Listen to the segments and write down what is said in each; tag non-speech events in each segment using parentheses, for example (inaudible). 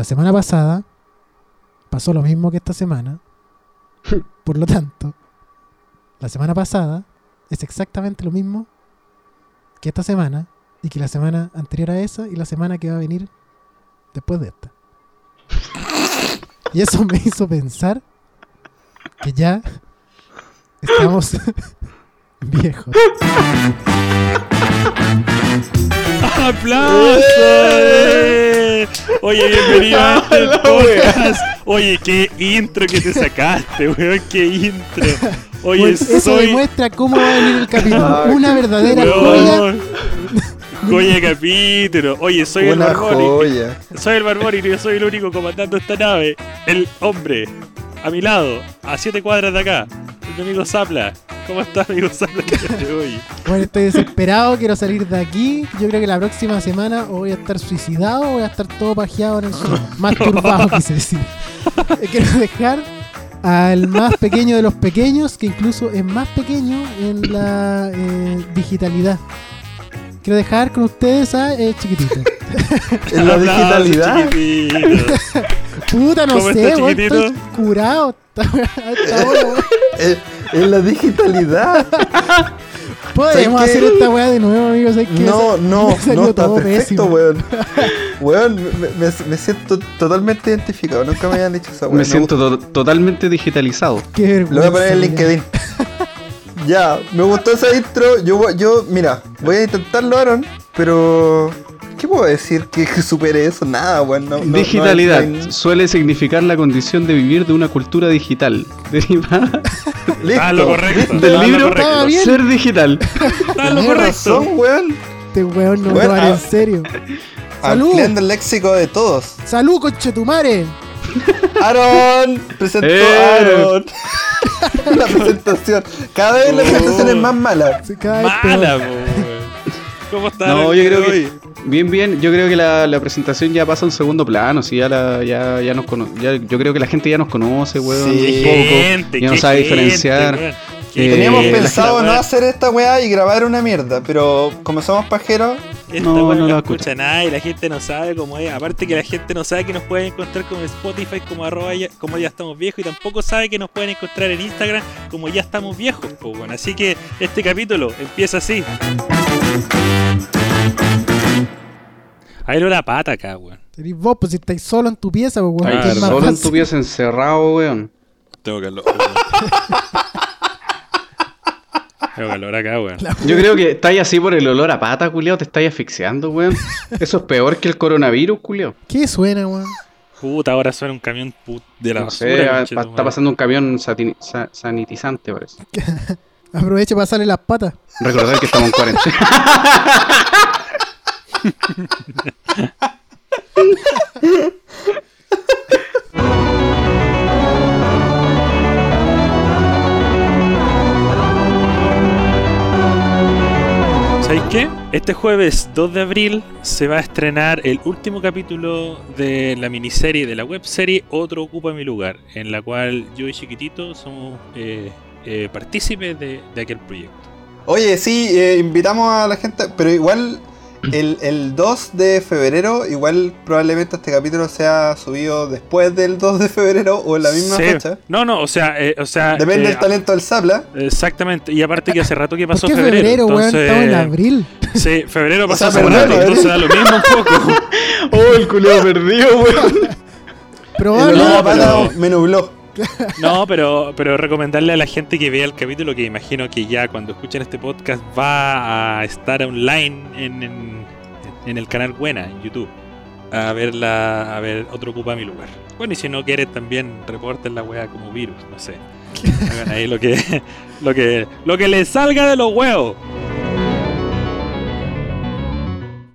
La semana pasada pasó lo mismo que esta semana. (laughs) Por lo tanto, la semana pasada es exactamente lo mismo que esta semana y que la semana anterior a esa y la semana que va a venir después de esta. Y eso me hizo pensar que ya estamos (laughs) viejos. ¡Aplausos! Oye, bienvenido (laughs) a este podcast. Oye, qué intro que te sacaste, weón, qué intro. Oye, Pues eso soy. demuestra cómo va a venir el capítulo. Una verdadera joya. Joya capítulo. Oye, soy el Una joya. Soy el Barbori y yo soy el único comandando esta nave. El hombre. A mi lado, a siete cuadras de acá. Mi amigo Zapla. ¿Cómo estás, (laughs) hoy? Bueno, estoy desesperado, quiero salir de aquí. Yo creo que la próxima semana o voy a estar suicidado o voy a estar todo pajeado en el suelo. (laughs) Masturbado, quise decir. (laughs) Quiero dejar al más pequeño de los pequeños, que incluso es más pequeño en la eh, digitalidad. Quiero dejar con ustedes a eh, chiquitito. En la digitalidad. Puta, no ¿Cómo sé, está, chiquitito? estoy curado. Weá, weón. En, la digitalidad. (laughs) Podemos ¿Sabes qué? hacer esta weá de nuevo, amigos. ¿sabes qué? No, no, (laughs) no, está perfecto, pésimo. weón. (laughs) Weón, me, me- me siento totalmente identificado. Nunca me habían dicho esa weón. Me siento to- totalmente digitalizado. Qué. Lo voy a poner en. LinkedIn. ya, me gustó esa intro. Yo, voy- yo, mira, voy a intentarlo, Aaron, pero. ¿Qué puedo decir que (laughs) supere eso? Nada, weón. No, no- no Digitalidad hay- suele significar la condición de vivir de una cultura digital. (laughs) Derivada (laughs) Listo. Ah, lo correcto. del Ah, lo libro correcto. Estaba bien. Ser digital. Lo correcto. razón, weón. Este weón no lo haré ah. en serio. ¡Salud! Ampliando el léxico de todos. ¡Salud, conchetumare! Aaron, presentó Eh. a Aaron. la presentación. Cada vez la Oh. presentación es más mala. Vez Mala, weón. ¿Cómo está? No, yo creo que bien, bien. Yo creo que la, la presentación ya pasa a un segundo plano. Si ya la, ya, ya nos cono- ya- yo creo que la gente ya nos conoce, weón. Sí. un Gente, poco. Ya no sabe gente, diferenciar. weón. Eh, Teníamos la- pensado no hacer esta weá y grabar una mierda, pero como somos pajeros, (laughs) Esta No, no no, la escucha. nadie, y la gente no sabe cómo es. Aparte que la gente no sabe que nos pueden encontrar como en Spotify, como arroba ya, como ya estamos viejos, y tampoco sabe que nos pueden encontrar en Instagram como ya estamos viejos. po, weón. Así que este capítulo empieza así. Ahí lo la pata acá, weón. Tenés vos, pues si estáis solo en tu pieza, pues weón. Que más Solo en tu pieza encerrado, weón. Tengo calor. (laughs) Tengo calor acá, weón. Yo creo que estáis así por el olor a pata, culiao, te estáis asfixiando, weón. Eso es peor que el coronavirus, culiao. ¿Qué suena, weón? Puta, ahora suena un camión put- de la No sé, pa- está pasando un camión sa- sanitizante, parece. (laughs) Aproveche para pasarle las patas. Recordar que estamos en cuarentena. (laughs) (laughs) ¿Sabéis qué? Este jueves 2 de abril se va a estrenar el último capítulo de la miniserie, de la webserie Otro Ocupa Mi Lugar, en la cual yo y Chiquitito somos eh, eh, partícipes de, de aquel proyecto. Oye, sí, eh, invitamos a la gente, pero igual (clears throat) el, el 2 de febrero, igual probablemente este capítulo sea subido después del 2 de febrero o en la misma Sí. fecha. No, no, o sea, eh, o sea Depende eh, del talento del Zapla. Exactamente, y aparte que hace rato que ¿Por pasó qué febrero, febrero, weón? entonces, Estamos en abril. (laughs) Sí, febrero pasó hace rato, abril. entonces da lo mismo un poco. (laughs) oh, el culiao perdido, weón. El Probable. olor a no, pero- me nubló. (laughs) No, pero, pero recomendarle a la gente que vea el capítulo, que imagino que ya cuando escuchen este podcast va a estar online en, en, en el canal Buena, en YouTube. A ver la, a ver otro ocupa mi lugar. Bueno, y si no quieren también reporten la wea como virus, no sé. (laughs) Hagan ahí lo que, lo que, lo que les salga de los huevos.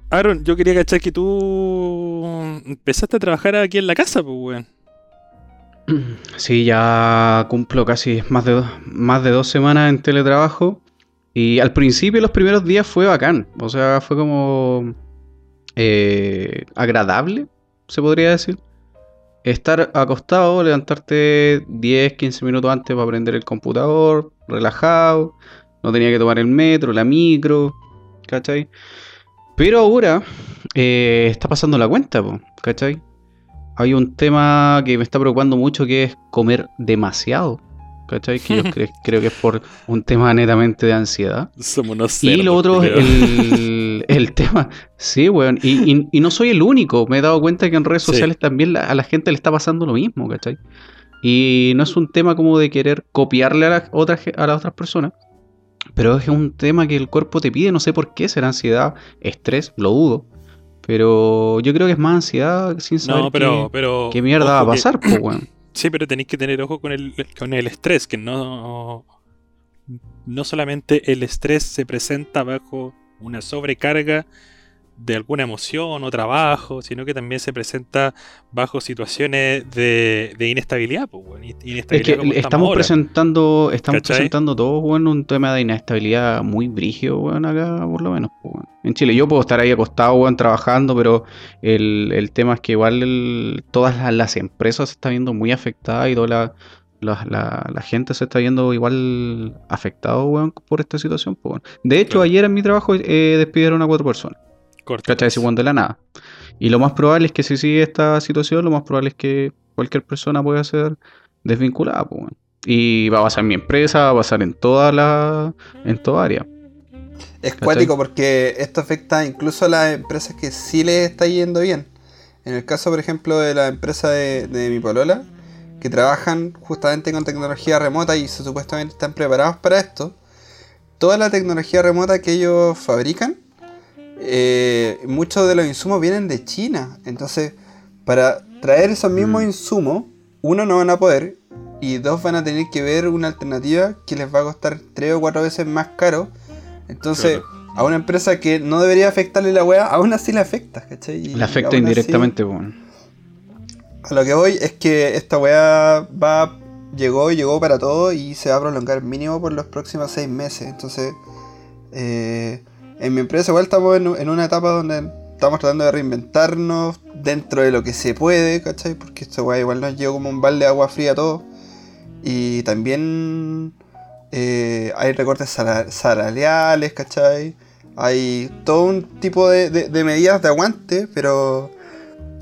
Aaron, yo quería cachar que tú empezaste a trabajar aquí en la casa, pues weón. (clears throat) Sí, ya cumplo casi más de, dos, más de dos semanas en teletrabajo. Y al principio, los primeros días fue bacán. O sea, fue como eh, agradable, se podría decir. Estar acostado, levantarte 10, 15 minutos antes para prender el computador, relajado. No tenía que tomar el metro, la micro, ¿cachai? Pero ahora eh, está pasando la cuenta, ¿cachai? Hay un tema que me está preocupando mucho que es comer demasiado. ¿Cachai? Que yo (laughs) cre- creo que es por un tema netamente de ansiedad. Somos unos Y lo cerdos, otro, culiao. el, el tema. Sí, weón. Y, y- y no soy el único. Me he dado cuenta que en redes Sí. sociales también la- a la gente le está pasando lo mismo, ¿cachai? Y no es un tema como de querer copiarle a, la otra a las otras personas. Pero es un tema que el cuerpo te pide. No sé por qué. Será ansiedad, estrés, lo dudo. Pero yo creo que es más ansiedad sin saber No, pero, qué, pero. qué mierda va a que- pasar, pues, weón. (clears throat) Sí, pero tenéis que tener ojo con el, con el estrés, que no. No solamente el estrés se presenta bajo una sobrecarga de alguna emoción o trabajo, sino que también se presenta bajo situaciones de, de inestabilidad, pues, Es inestabilidad que estamos ahora. presentando, estamos ¿Cachai? presentando todos, weón, un tema de inestabilidad muy brígido, weón, acá por lo menos, pues. En Chile yo puedo estar ahí acostado, weón, trabajando, pero el, el tema es que igual el- todas las, las empresas se están viendo muy afectadas y toda la, la, la- la gente se está viendo igual afectado, weón, por esta situación, pues. De hecho, Claro. ayer en mi trabajo eh, despidieron a cuatro personas. Corta, ¿Cachai? Weón, de la nada. Y lo más probable es que si sigue esta situación, lo más probable es que cualquier persona pueda ser desvinculada, pues. Y va a pasar en mi empresa, va a pasar en toda la. en toda área. Es ¿Cachai? cuático porque esto afecta incluso a las empresas que sí les está yendo bien. En el caso, por ejemplo, de la empresa de, de mi polola, que trabajan justamente con tecnología remota y se- supuestamente están preparados para esto, toda la tecnología remota que ellos fabrican, eh, muchos de los insumos vienen de China. Entonces, para traer esos mismos Mm. insumos, uno no van a poder y dos van a tener que ver una alternativa que les va a costar tres o cuatro veces más caro. Entonces, a una empresa que no debería afectarle la weá, aún así le afecta, ¿cachai? Le afecta así, indirectamente, weón. a lo que voy es que esta weá va, llegó y llegó para todo y se va a prolongar mínimo por los próximos seis meses. Entonces, eh, en mi empresa igual estamos en, una etapa donde estamos tratando de reinventarnos dentro de lo que se puede, ¿cachai? Porque esta weá igual nos llegó como un balde de agua fría a todos. Y también eh, hay recortes sala- salariales, ¿cachai? Hay todo un tipo de medidas de aguante, pero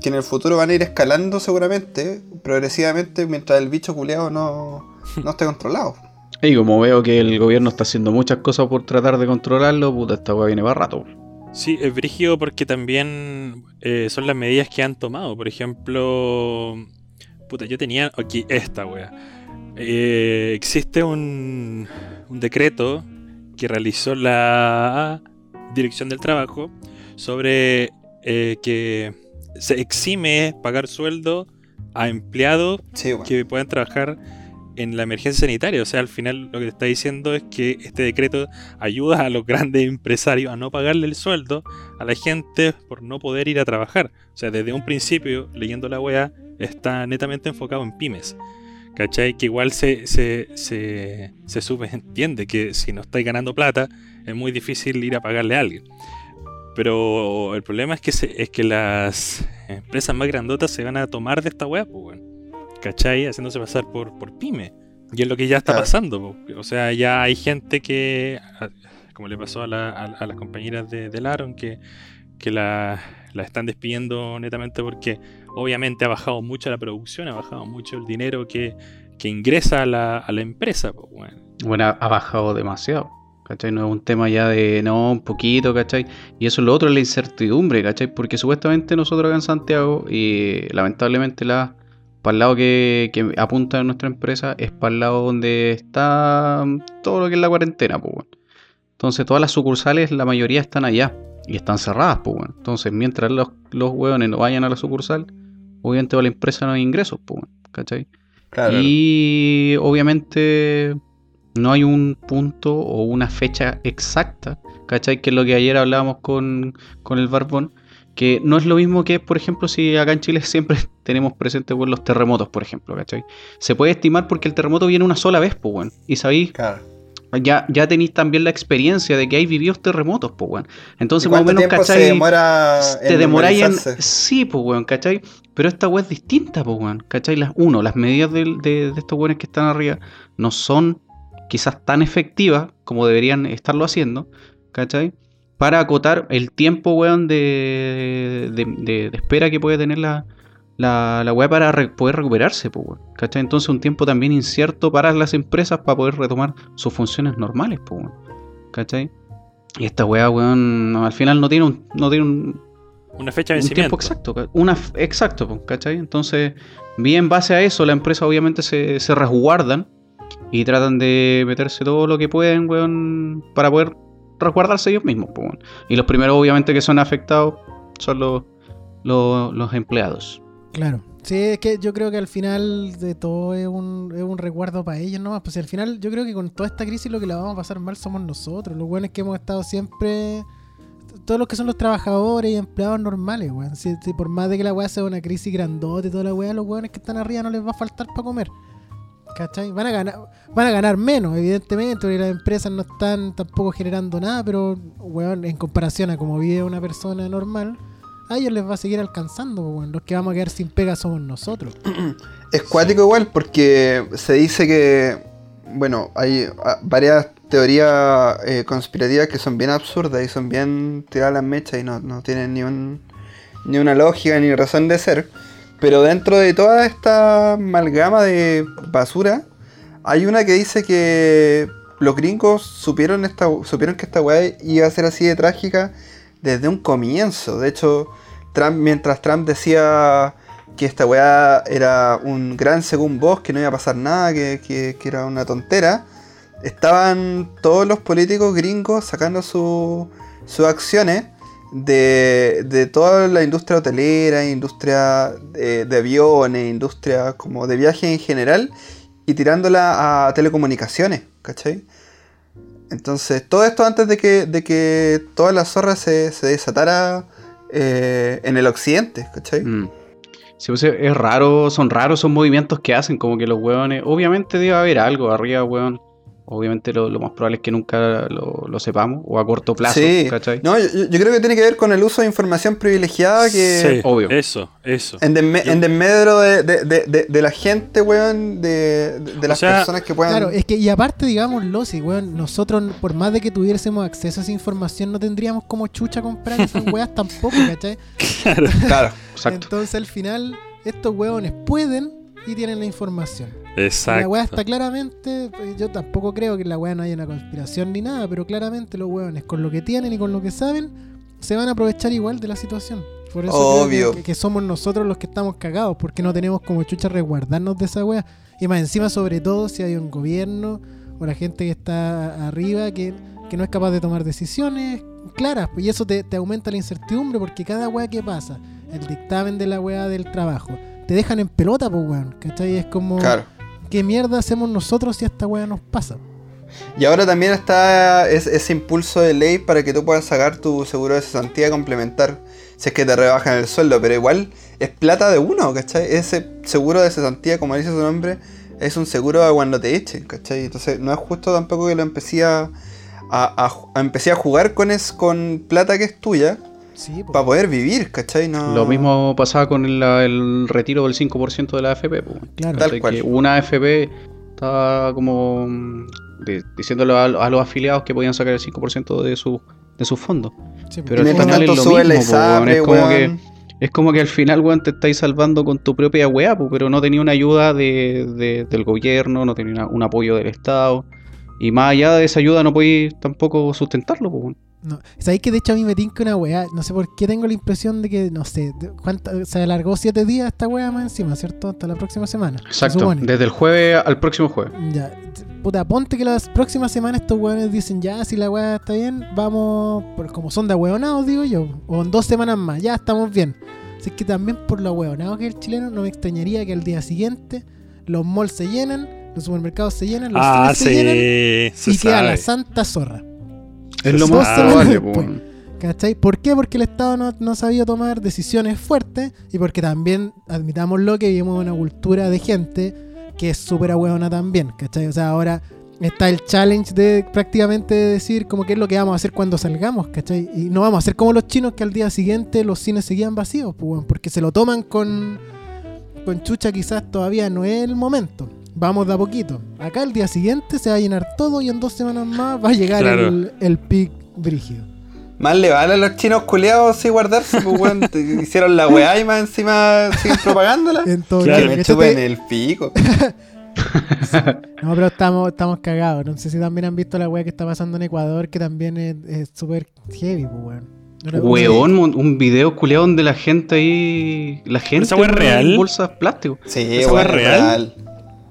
que en el futuro van a ir escalando seguramente, progresivamente, mientras el bicho culeado no, no esté controlado. Y como veo que el gobierno está haciendo muchas cosas por tratar de controlarlo, puta, esta weá viene para rato. Sí, es brígido porque también eh, son las medidas que han tomado. Por ejemplo, puta, yo tenía aquí esta wea. Eh, existe un, un decreto que realizó la Dirección del Trabajo sobre eh, que se exime pagar sueldo a empleados Sí, bueno. que puedan trabajar en la emergencia sanitaria. O sea, al final lo que te está diciendo es que este decreto ayuda a los (laughs) grandes empresarios a no pagarle el sueldo a la gente por no poder ir a trabajar. O sea, desde un principio, leyendo la weá, está netamente enfocado en pymes. ¿Cachai? Que igual se, se, se, se subentiende que si no estáis ganando plata, es muy difícil ir a pagarle a alguien. Pero el problema es que, se- es que las empresas más grandotas se van a tomar de esta weá, pues, weón. ¿Cachai? Haciéndose pasar por, por pyme. Y es lo que ya está Claro. pasando. po. O sea, ya hay gente que, como le pasó a, la- a- a las compañeras de, de Laron, que, que la, la están despidiendo netamente porque obviamente ha bajado mucho la producción, ha bajado mucho el dinero que, que ingresa a la, a la empresa. po. Bueno, ha bajado demasiado. ¿Cachai? No es un tema ya de no, un poquito, ¿cachai? Y eso es lo otro, es la incertidumbre, ¿cachai? Porque supuestamente nosotros acá en Santiago, y lamentablemente la, para el lado que, que apunta nuestra empresa, es para el lado donde está todo lo que es la cuarentena, pues. Entonces todas las sucursales, la mayoría están allá y están cerradas, pues. Entonces mientras los, los hueones no vayan a la sucursal, obviamente para la empresa no hay ingresos, pues. Claro, Y obviamente no hay un punto o una fecha exacta, ¿cachai? Que es lo que ayer hablábamos con, con el Barbón, que no es lo mismo que, por ejemplo, si acá en Chile (laughs) siempre tenemos presente pues, los terremotos, por ejemplo, ¿cachai? Se puede estimar porque el terremoto viene una sola vez, pues, weón. Y sabéis, claro. ya, ya tenéis también la experiencia de que hay vividos terremotos, pues, weón. Entonces, ¿Y más o menos, se ¿cachai? demora te demoráis en. Sí, pues, weón, ¿cachai? Pero esta weá es distinta, pues, weón, ¿cachai? Las, uno, las medidas del- de, de estos weones que están arriba no son quizás tan efectivas como deberían estarlo haciendo, ¿cachai? Para acotar el tiempo, weón, de, de, de- de espera que puede tener la, la, la weá para re- poder recuperarse, pues, weón. ¿Cachai? Entonces un tiempo también incierto para las empresas para poder retomar sus funciones normales, pues, weón. ¿Cachai? Y esta weá, weón, al final no tiene un, no tiene un, Una fecha de un tiempo exacto. Una, exacto, po, ¿cachai? Entonces, bien en base a eso, la empresa obviamente se, se resguardan y tratan de meterse todo lo que pueden, weón, para poder resguardarse ellos mismos. Y los primeros, obviamente, que son afectados son los, los, empleados. Claro. Sí, es que yo creo que al final de todo es un, es un resguardo para ellos nomás. Pues al final yo creo que con toda esta crisis lo que la vamos a pasar mal somos nosotros. Los buenos que hemos estado siempre... Todos los que son los trabajadores y empleados normales, weón. Si, por más de que la weá sea una crisis grandote toda la weá, los weones que están arriba no les va a faltar para comer. ¿Cachai? Van a ganar, van a ganar menos, evidentemente, porque las empresas no están tampoco generando nada, pero weón, en comparación a como vive una persona normal, a ellos les va a seguir alcanzando, pues, weón. Los que vamos a quedar sin pega somos nosotros. (clears throat) Es cuático igual porque se dice que, bueno, hay ah, varias teorías eh, conspirativas que son bien absurdas y son bien tiradas las mechas y no, no tienen ni, un, ni una lógica ni razón de ser. Pero dentro de toda esta amalgama de basura, hay una que dice que los gringos supieron, que esta weá iba a ser así de trágica desde un comienzo. De hecho, Trump, mientras Trump decía que esta weá era un gran según vos, que no iba a pasar nada, que, que- que era una tontera, estaban todos los políticos gringos sacando su- sus acciones de, de toda la industria hotelera, industria de, de aviones, industria como de viaje en general, y tirándola a telecomunicaciones, ¿cachai? Entonces, todo esto antes de que, de que toda la zorra se, se desatara eh, en el occidente, ¿cachai? Mm. Sí, pues es raro, son raros esos movimientos que hacen, como que los hueones. Obviamente debe haber algo arriba, weón. Obviamente lo, lo más probable es que nunca lo, lo sepamos, o a corto plazo, Sí. ¿cachai? No, yo, yo creo que tiene que ver con el uso de información privilegiada que Sí, Obvio. Eso, eso. en, desme- Yo- en desmedro de, de- de- de- de la gente, weón, de, de- de O las sea, personas que puedan... Claro, es que, y aparte, digámoslo, si, weón, nosotros, por más de que tuviésemos acceso a esa información, no tendríamos como chucha comprar esas (laughs) weas tampoco, ¿cachai? Claro. Claro. Exacto. Entonces, al final, estos weones pueden y tienen la información. Exacto. La weá está claramente, pues, yo tampoco creo que en la weá no haya una conspiración ni nada, pero claramente los weones con lo que tienen y con lo que saben se van a aprovechar igual de la situación. Por eso creo Obvio. que, que somos nosotros los que estamos cagados, porque no tenemos como chucha resguardarnos de esa weá. Y más encima, sobre todo, si hay un gobierno o la gente que está arriba que, que no es capaz de tomar decisiones claras, pues, y eso te, te aumenta la incertidumbre, porque cada weá que pasa, el dictamen de la weá del trabajo, te dejan en pelota, pues weón, ¿cachai? Es como... Claro. ¿Qué mierda hacemos nosotros si esta weá nos pasa? Y ahora también está es- ese impulso de ley para que tú puedas sacar tu seguro de cesantía complementar si es que te rebajan el sueldo, pero igual es plata de uno, ¿cachai? Ese seguro de cesantía, como dice su nombre, es un seguro a cuando te echen, ¿cachai? Entonces no es justo tampoco que lo empecé a, a empecé a jugar con, es, con plata que es tuya Sí, para poder vivir, ¿cachai? No... Lo mismo pasaba con el, el retiro del 5% de la AFP, pues. claro. Tal. Que una AFP estaba como mm, di- diciéndole a, a los afiliados que podían sacar el 5% de su de sus fondos. Sí. Pero al final es lo mismo, po, Es como que es como que al final, weón, te estáis salvando con tu propia weá, pero no tenía una ayuda de, de- del gobierno, no tenía una- un apoyo del Estado. Y más allá de esa ayuda no podéis tampoco sustentarlo, weón. No. ¿Sabéis que de hecho a mí me tinca una weá? No sé por qué tengo la impresión de que, no sé, cuánta- se alargó siete días esta weá más encima, ¿cierto? Hasta la próxima semana. se Exacto. Desde el jueves al próximo jueves. Ya. Puta, ponte que las próximas semanas estos weones dicen, ya, si la weá está bien, vamos, por, como son de hueonados, digo yo, o en dos semanas más, ya estamos bien. Así que también por lo hueonado que es el chileno, no me extrañaría que al día siguiente los malls se llenan, los supermercados se llenan, los Ah, cines se llenan sí. Se y queda la sabe. santa zorra. Es lo más probable. ¿Cachai? ¿Por qué? Porque el Estado no, no ha sabido tomar decisiones fuertes y porque también, admitámoslo, que vivimos en una cultura de gente que es súper ahueona también, ¿cachai? O sea, ahora está el challenge de prácticamente decir como qué es lo que vamos a hacer cuando salgamos, ¿cachai? Y no vamos a hacer como los chinos que al día siguiente los cines seguían vacíos, pues, porque se lo toman con, con chucha quizás todavía no es el momento. Vamos de a poquito. Acá el día siguiente se va a llenar todo y en dos semanas más va a llegar Claro. el, el pic brígido. Más le vale a los chinos culeados sí guardarse, pues weón. (laughs) te- Hicieron la weá y más encima siguen propagándola. En todo Claro, me chupen el pico. (laughs) No, pero estamos, estamos cagados. No sé si también han visto la weá que está pasando en Ecuador, que también es súper heavy, pues weón. No Weón, un, video culeado donde la gente ahí. La gente. esa es real? Bolsas de plástico. Sí, ¿Esa es real? real.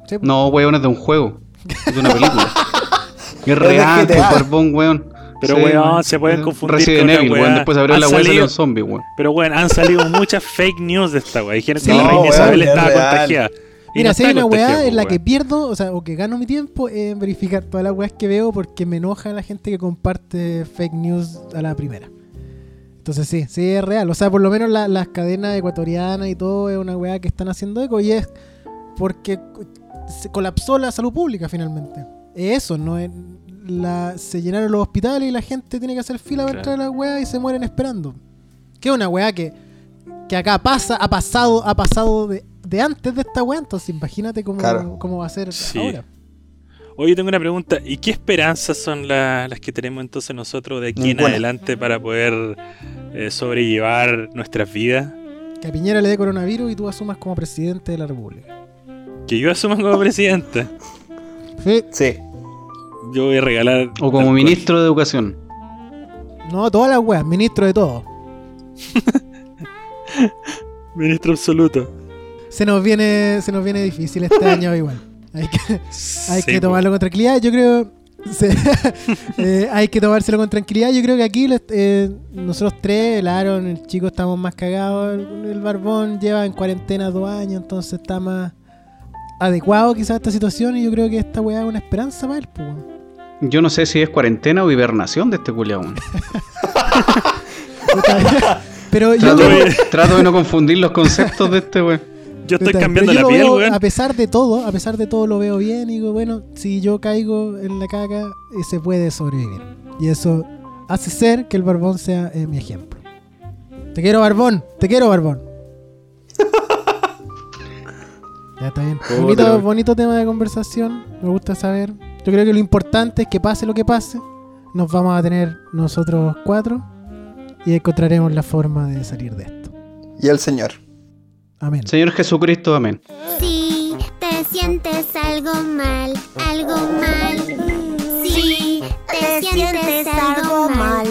Sí, pues. No, weón, es de un juego. Es de una película. (laughs) es real, pues, barbón, weón. Pero, Sí, weón, se pueden confundir Resident con Evil, weón. Después abrió Han la weá y un zombie, weón. Pero bueno, han salido muchas fake news de esta weá. Dijeron que Sí, la no, reina weón, Isabel es estaba real. contagiada. Y Mira, no si hay una weá en la que weón. pierdo, o sea, o que gano mi tiempo en verificar todas las weas que veo porque me enoja la gente que comparte fake news a la primera. Entonces sí, sí es real. O sea, por lo menos la- las cadenas ecuatorianas y todo es una weá que están haciendo eco y es porque se colapsó la salud pública finalmente. Es eso, no es la, se llenaron los hospitales y la gente tiene que hacer fila para entrar a la weá y se mueren esperando. Que es una weá que, que acá pasa, ha pasado, ha pasado de, de antes de esta weá, entonces imagínate cómo, Claro. cómo va a ser Sí. ahora. Oye, tengo una pregunta. ¿Y qué esperanzas son la- las que tenemos entonces nosotros de aquí en adelante para poder eh, sobrellevar nuestras vidas? Que a Piñera le dé coronavirus y tú asumas como presidente de la República. Que yo asuma como presidente. Sí. Sí. Yo voy a regalar. O como alcohol. ministro de educación. No, todas las weas, ministro de todo. (laughs) Ministro absoluto. Se nos viene, se nos viene difícil este año igual. Hay que, hay Sí, que tomarlo con tranquilidad. Yo creo. se- (laughs) eh, hay que tomárselo con tranquilidad. Yo creo que aquí eh, nosotros tres, el Aaron, el chico, estamos más cagados. El, el Barbón lleva en cuarentena dos años, entonces está más adecuado quizás a esta situación. Y yo creo que esta weá es una esperanza para él. pues. Yo no sé si es cuarentena o hibernación de este culiao. weón. (laughs) Pero yo, Trato, de no confundir los conceptos de este weón. Yo estoy cambiando la yo lo piel, veo, weón. A pesar de todo, a pesar de todo lo veo bien y digo, bueno, si yo caigo en la caca, eh, se puede sobrevivir. Y eso hace ser que el barbón sea eh, mi ejemplo. Te quiero, barbón, te quiero, barbón. Ya está bien. Bonito, bonito tema de conversación, me gusta saber. Yo creo que lo importante es que pase lo que pase, nos vamos a tener nosotros cuatro y encontraremos la forma de salir de esto. Y el señor. Amén. Señor Jesucristo, amén. Si te sientes algo mal, algo mal. Si te sientes algo mal,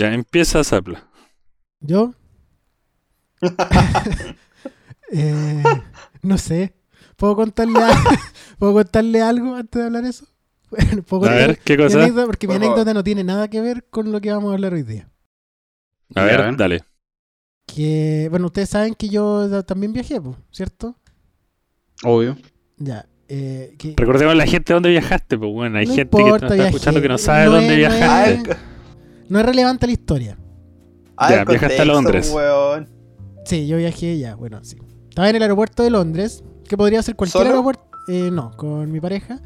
Ya empieza Zapla. ¿Yo? (laughs) Eh, no sé. ¿Puedo contarle, a- (laughs) ¿Puedo contarle algo antes de hablar eso? Bueno, (laughs) ¿puedo A ver, ¿qué mi cosa? anécdota? porque mi anécdota no tiene nada que ver con lo que vamos a hablar hoy día. A ver, a dale. Que, bueno, ustedes saben que yo también viajé, ¿cierto? Obvio. Ya. Eh, que Recordemos a la gente dónde viajaste, pues bueno, hay No gente que nos está viajé. escuchando que no sabe No dónde es- no es- viajaste. No es relevante la historia. ah, Ya, viajaste a Londres. weón. Sí, yo viajé ya, bueno, sí. Estaba en el aeropuerto de Londres, que podría ser cualquier ¿Solo? aeropuerto. Eh, no, con mi pareja.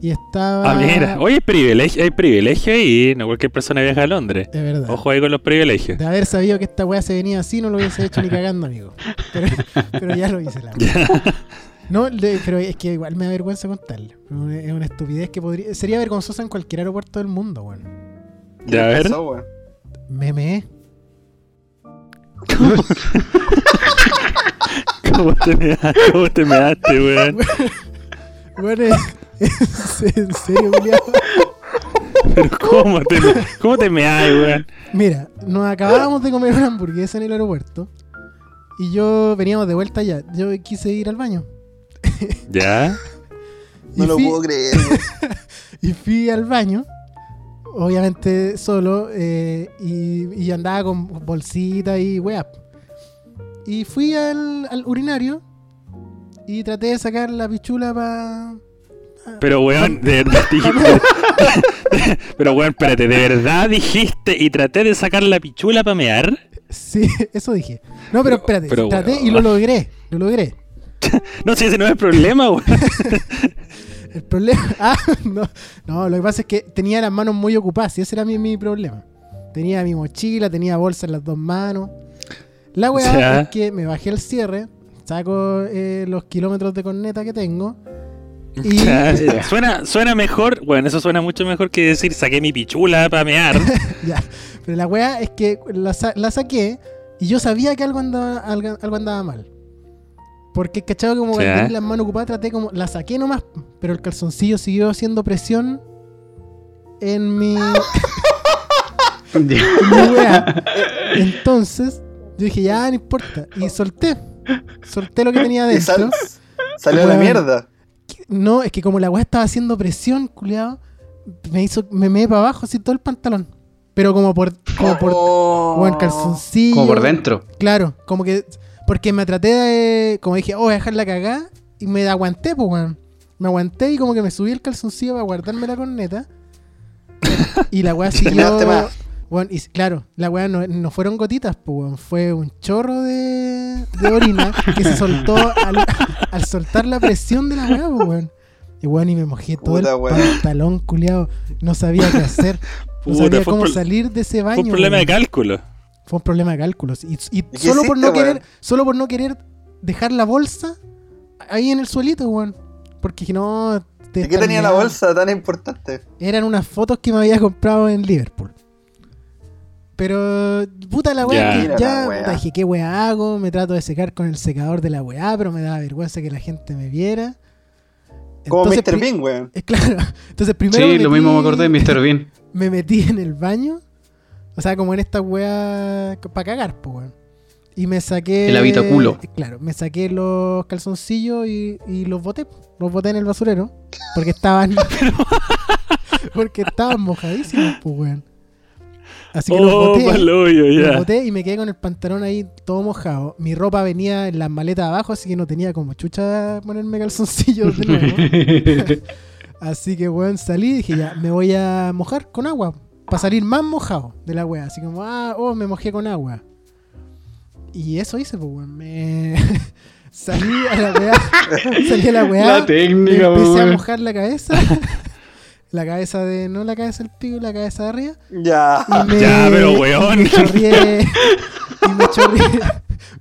Y estaba... Ah, mira. Oye, hay privilegio, hay privilegio ahí. No cualquier persona viaja a Londres. De verdad. Ojo ahí con los privilegios. De haber sabido que esta weá se venía así, no lo hubiese hecho ni cagando, amigo. Pero, pero ya lo hice, la. No, le- pero es que igual me da vergüenza contarle. Es una- Es una estupidez que podría. Sería vergonzosa en cualquier aeropuerto del mundo, weón. Ya, a ¿Qué ver. pasó, weón? Me meé. ¿Cómo te measte, ¿Cómo te measte, weón? Bueno, es- es- en serio, culiao. Pero ¿cómo te, me- cómo te weón? Mira, nos acabábamos de comer una hamburguesa en el aeropuerto. Y yo veníamos de vuelta allá. Yo quise ir al baño. ¿Ya? No lo fui- puedo creer. (laughs) Y fui al baño, obviamente solo, eh, y, y andaba con bolsita y weá. Y fui al, al urinario y traté de sacar la pichula para... Pero, weón, de (laughs) verdad dijiste. (laughs) Pero, weón, espérate, ¿de verdad dijiste y traté de sacar la pichula para mear? Sí, eso dije. No, pero espérate, pero, traté weón. y lo logré, lo logré. (laughs) No, si ese no es el problema, weón. El problema... (laughs) Ah, no, no, lo que pasa es que tenía las manos muy ocupadas y ese era mi, mi problema. Tenía mi mochila, tenía bolsa en las dos manos. La weá es que me bajé el cierre, saco eh, los kilómetros de corneta que tengo. Y (laughs) Ya, (laughs) suena, suena mejor, bueno, eso suena mucho mejor que decir saqué mi pichula para mear. ya. Pero la weá es que la, sa- la saqué y yo sabía que algo andaba, algo, algo andaba mal. Porque cachado como Ya. cuando tenía las manos ocupadas, traté como. La saqué nomás, pero el calzoncillo siguió haciendo presión en mi. en (laughs) mi weá. Entonces, yo dije, ya no importa. Y solté. Solté lo que tenía Y sal- salió la mierda. No, es que como la weá estaba haciendo presión, culiado, me hizo, me me para abajo así todo el pantalón. Pero como por, como por, Oh. como el calzoncillo. Como por dentro. Claro, como que, porque me traté de, como dije, oh, voy a dejar la cagada, y me aguanté, pues, weón. Me aguanté y como que me subí el calzoncillo para guardarme la corneta. (laughs) y la weá siguió. Bueno, y claro, la weá no, no fueron gotitas, pues, weón. Fue un chorro de, de orina que se soltó al, (laughs) al soltar la presión de la weá, pues, weón. Y weón, y me mojé todo Puta, el weón. pantalón, culiado. No sabía qué hacer. No sabía cómo salir de ese baño. Fue un problema de cálculo. Fue un problema de cálculos. Y, solo por no querer, solo por no querer dejar la bolsa ahí en el suelito, weón. Porque dije, no. te ¿De qué tenía la bolsa tan importante? Eran unas fotos que me había comprado en Liverpool. Pero, puta la weá, Ya. que puta, dije, ¿qué weá hago? Me trato de secar con el secador de la weá, pero me daba vergüenza que la gente me viera. Como Mr. Bean, weón. (laughs) Claro. Entonces, primero. Sí, me lo mismo me acordé de Mr. Bean. (laughs) me metí en el baño. O sea, como en esta weá para cagar, pues, weón. Y me saqué. El habitaculo. Claro, me saqué los calzoncillos y, y los boté. Los boté en el basurero. Porque estaban. (laughs) (laughs) porque estaban mojadísimos, pues, weón. Así que los Oh, boté. pa'l hoyo, Los boté y me quedé con el pantalón ahí todo mojado. Mi ropa venía en las maletas abajo, así que no tenía como chucha ponerme calzoncillos de nuevo. (laughs) Así que, weón, salí y dije, ya, me voy a mojar con agua. Para salir más mojado de la weá. Así como, ah, oh, me mojé con agua. Y eso hice, pues, weón. Me (laughs) salí a la weá. (laughs) salí a la weá. La me técnica, empecé a mojar la cabeza. (laughs) la cabeza de, no la cabeza del pico, la cabeza de arriba. Ya. Y me, Ya, pero, y weón. me chorrié. y me chorrié.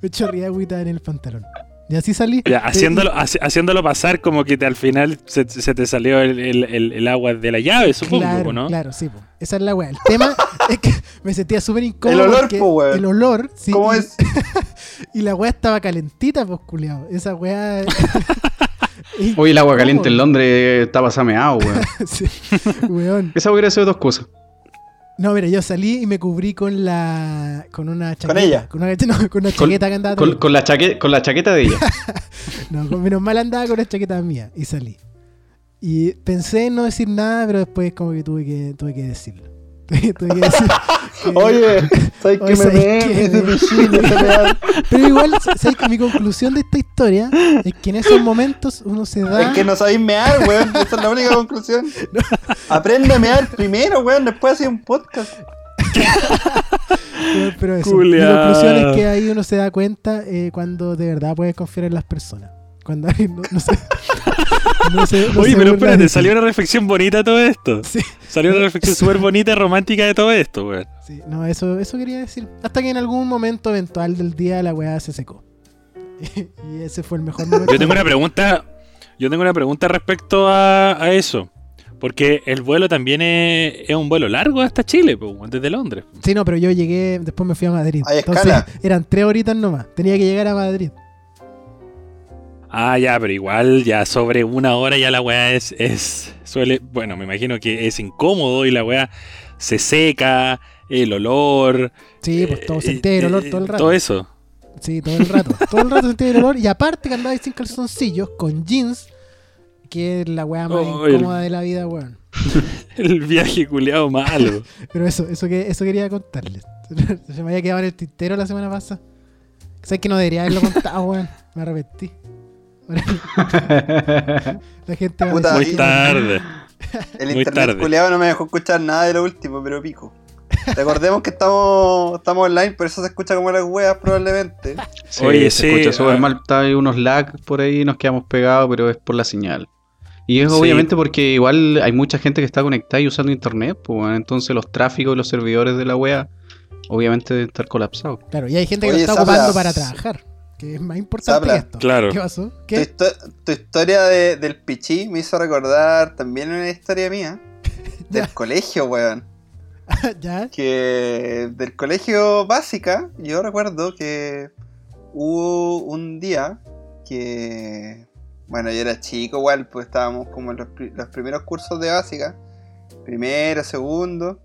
me chorrié agüita en el pantalón. Y así salí. Ya, haciéndolo, haci- haciéndolo pasar como que te- al final se, se te salió el, el- el- el agua de la llave, supongo, Claro, ¿no? claro, sí, po. esa es la weá. El tema (laughs) es que me sentía súper incómodo. El olor, po, weón. El olor, sí. ¿Cómo y, es? (laughs) y la weá estaba calentita, pues, culiao. Esa weá. Hoy (laughs) el agua caliente en Londres está pasameado, weón. sí, weón. Esa hubiera sido dos cosas. No, mira, yo salí y me cubrí con la. con una chaqueta. ella? Con una, (laughs) no, con una Con- chaqueta que andaba Con, con la chaque- con la chaqueta de ella. (laughs) No, con- menos mal andaba con la chaqueta mía y salí. Y pensé en no decir nada, pero después como que tuve que, tuve que decirlo. (laughs) (laughs) Oye, ¿sabes Oye, que me (laughs) mear. Pero igual, ¿sabes que mi conclusión de esta historia es que en esos momentos uno se da... Es que no sabéis mear, weón. Esa es la única conclusión. Aprende a mear primero, weón. Después hacer un podcast. Pero, pero eso, mi conclusión es que ahí uno se da cuenta eh, cuando de verdad puedes confiar en las personas. Cuando (laughs) alguien no, no se... (laughs) no se- no Oye, se pero espérate, salió una reflexión bonita de todo esto. Sí. Salió una reflexión (laughs) súper bonita y romántica de todo esto, weón. Sí, no, eso, eso quería decir. Hasta que en algún momento eventual del día la weá se secó. y ese fue el mejor momento. Yo tengo una pregunta. Yo tengo una pregunta respecto a, a eso. Porque el vuelo también es, es un vuelo largo hasta Chile, pues, desde Londres. Sí, no, pero yo llegué, después me fui a Madrid. Entonces escala. eran tres horitas nomás. Tenía que llegar a Madrid. Ah, ya, pero igual ya sobre una hora ya la weá es, es suele, bueno, me imagino que es incómodo y la weá se seca, el olor. Sí, pues todo eh, sentía el olor eh, todo el rato. Todo eso. Sí, todo el rato. todo el rato sentía el olor. Y aparte que andaba sin calzoncillos, con jeans, que es la weá más Oh, el- incómoda de la vida, weón. (laughs) El viaje culeado malo. (laughs) Pero eso, eso que eso quería contarles. (laughs) Se me había quedado en el tintero la semana pasada. ¿Sabes que no debería haberlo contado, weón? Me arrepentí. (laughs) La gente va a Puta, decir Muy tarde. (laughs) El Muy internet tarde. culeado no me dejó escuchar nada de lo último, pero pico. Recordemos que estamos, estamos online, por eso se escucha como las weas probablemente. Sí, Oye, se sí, escucha súper mal. Está ahí unos lag por ahí, nos quedamos pegados, pero es por la señal. Y es Sí. obviamente porque igual hay mucha gente que está conectada y usando internet, pues bueno, entonces los tráficos y los servidores de la wea obviamente debe estar colapsado. Claro, y hay gente que Oye, lo está ocupando para trabajar, que es más importante que esto. Claro. ¿Qué pasó? Tu, ¿Qué? histo- tu historia de- del pichí me hizo recordar también una historia mía. (laughs) Del colegio, weón. (laughs) ¿Ya? Que del colegio básica, yo recuerdo que hubo un día que. Bueno, yo era chico, igual, pues estábamos como en los, pri- los primeros cursos de básica. Primero, segundo.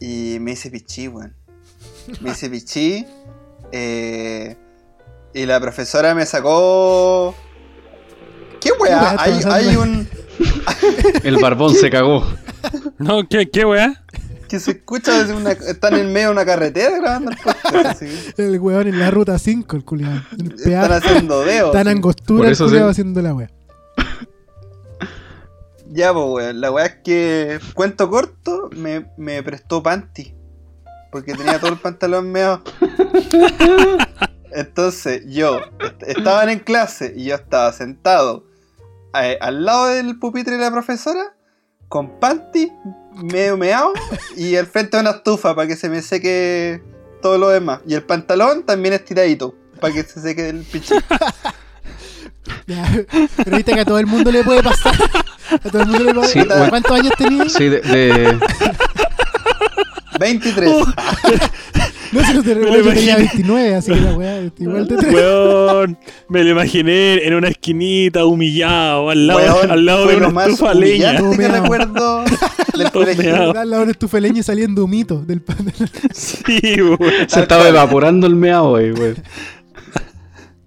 Y me hice pichí, weón. Me hice pichí. eh, y la profesora me sacó. ¿Qué weá weá? Hay, hay un. (laughs) El barbón se cagó. No, ¿qué, qué weá? que se escucha desde una. Están en medio de una carretera grabando el podcast. El weón en la ruta 5, el culiado. Están haciendo dedos. Tan así. angostura el culiado sí. haciendo la wea. Ya, pues, weón. La weá es que, cuento corto, me, me prestó panty. Porque tenía todo el pantalón meado. (laughs) Entonces, yo est- estaban en clase y yo estaba sentado eh, al lado del pupitre de la profesora, con panty, medio meado, y al frente de una estufa para que se me seque todo lo demás. Y el pantalón también estiradito, para que se seque el pichín. (laughs) Ya, Pero viste que a todo el mundo le puede pasar. A todo el mundo le puede Sí, bueno. ¿Cuántos años tenías? Sí, de, de- 23. (laughs) No sé, no te Me lo recuerdo, yo tenía imaginé. 29, así que la weá, igual te (laughs) Weón, me lo imaginé en una esquinita humillado al lado, Weón, al lado de una más estufa leña. que recuerdo. (laughs) Al lado de estufeleño y saliendo humito del pan. Sí, weón. se estaba evaporando el meado, güey.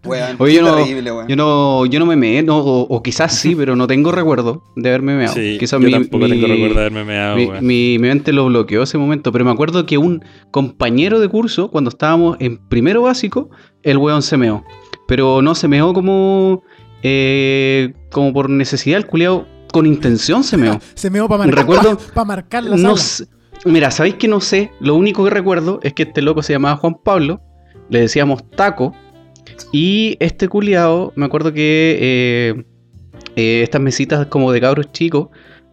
Weón, Oye, yo no, terrible, weón. yo no, yo no me meé, no, o, o quizás sí, (laughs) pero no tengo recuerdo de haberme meado. Sí, quizás yo mi, tampoco mi- tengo recuerdo de haberme meado, mi, weón. mi- mi mente lo bloqueó ese momento, pero me acuerdo que un compañero de curso, cuando estábamos en primero básico, el weón se meó. Pero no se meó como, eh, como por necesidad, el culiao con intención se meó. (laughs) Se meó para marcar, Recuerdo- pa- pa marcar la No mira, ¿sabéis que no sé? Lo único que recuerdo es que este loco se llamaba Juan Pablo, le decíamos Taco, y este culiao, me acuerdo que eh, eh, estas mesitas como de cabros chicos,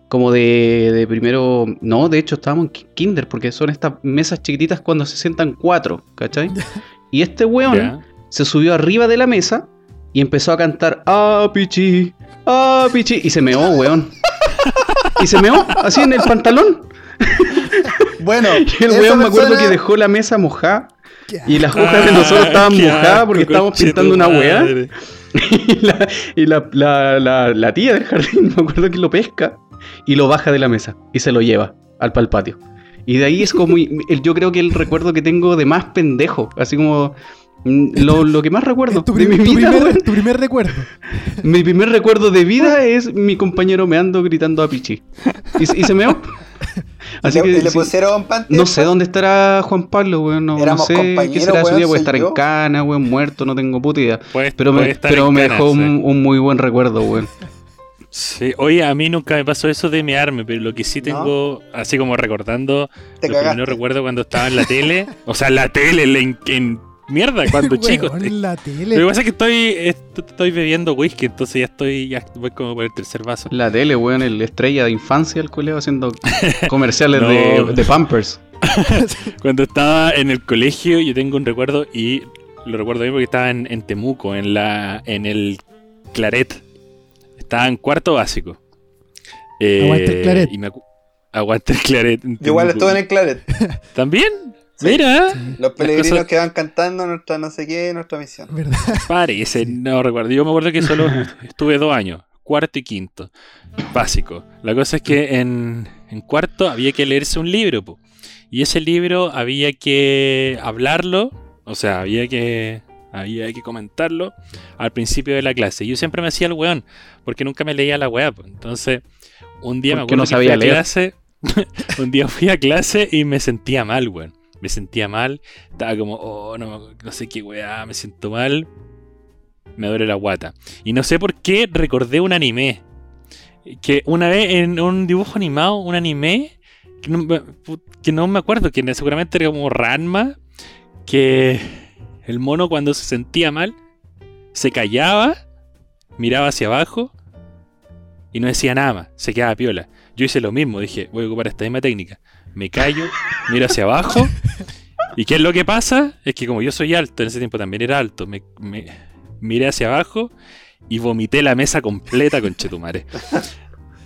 como de, de primero, no, de hecho estábamos en ki- kinder, porque son estas mesas chiquititas cuando se sientan cuatro, ¿cachai? (laughs) Y este weón se subió arriba de la mesa y empezó a cantar Ah, pichi, ah, pichi. Y se meó, weón. Y se meó, así en el pantalón. Bueno, (laughs) Y el weón me acuerdo persona- que dejó la mesa mojada. Y las hojas de nosotros estaban mojadas porque estábamos pintando tu una weá. (laughs) Y, la, y la- la- la- la tía del jardín, (laughs) me acuerdo que lo pesca y lo baja de la mesa y se lo lleva al pal patio. Y de ahí es como, (laughs) el- yo creo que el recuerdo que tengo de más pendejo, así como mm, lo, lo que más recuerdo tu, de mi tu vida, primer, weón. tu primer recuerdo. Mi primer recuerdo de vida es mi compañero meando gritando a Pichi. Y, se- y se meó. (laughs) Así le, que le pusieron no sé dónde estará Juan Pablo, weón. No, no Éramos sé qué será su día. Puede estar yo. en cana, weón, muerto, no tengo puta idea. Puede- Pero puede me, pero dejó sí. un, un muy buen recuerdo, weón. Sí, oye, a mí nunca me pasó eso de mearme, pero lo que sí ¿No? tengo, así como recordando, Te lo cagaste. primero recuerdo cuando estaba en la tele, o sea, en la tele, en, en mierda, cuando chico. Weón, en la tele. Lo que pasa es que estoy, est- estoy bebiendo whisky, entonces ya estoy, ya voy como por el tercer vaso. La tele, weón, el estrella de infancia, el culeo haciendo (laughs) comerciales No. de, de Pampers. (laughs) Cuando estaba en el colegio, yo tengo un recuerdo y lo recuerdo bien porque estaba en, en Temuco, en la, en el Claret. Estaba en cuarto básico. Eh, Aguante el Claret. y me Aguante el Claret. Yo igual estuve en el Claret. ¿También? Sí. Mira, Los peregrinos cosas- que van cantando nuestra no sé qué, nuestra misión. ¿Verdad? (laughs) parece, no recuerdo. Yo me acuerdo que solo (laughs) estuve dos años, cuarto y quinto, básico. La cosa es que en, en cuarto había que leerse un libro, po. y ese libro había que hablarlo, o sea, había que, había que comentarlo al principio de la clase. Yo siempre me hacía el weón, porque nunca me leía la weá. po. Entonces, un día me acuerdo no que fui a clase, (laughs) un día fui a clase y me sentía mal, weón. Me sentía mal, estaba como, oh, no, no sé qué weá, me siento mal me duele la guata. Y no sé por qué recordé un anime. Que una vez en un dibujo animado, un anime, que no, que no me acuerdo, que seguramente era como Ranma, que el mono cuando se sentía mal, se callaba, miraba hacia abajo y no decía nada se quedaba piola. Yo hice lo mismo, dije, voy a ocupar esta misma técnica. Me callo, miro hacia abajo, y ¿qué es lo que pasa? Es que como yo soy alto, en ese tiempo también era alto, me, me- miré hacia abajo y vomité la mesa completa con Chetumare.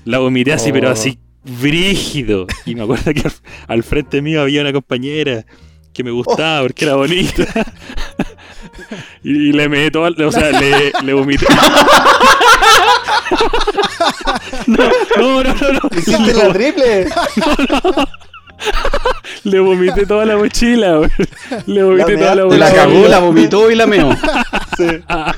La vomité así, pero así brígido. Y me acuerdo que al, al frente mío había una compañera que me gustaba porque era bonita. y, y le metí toda, o sea, le, le vomité. (laughs) no, no, no, no, no. ¡Hiciste la triple! Le vomité toda la mochila, güey. Le vomité La toda la Te la mochila. cagó, la vomitó y la meó. (laughs) Sí. Ah,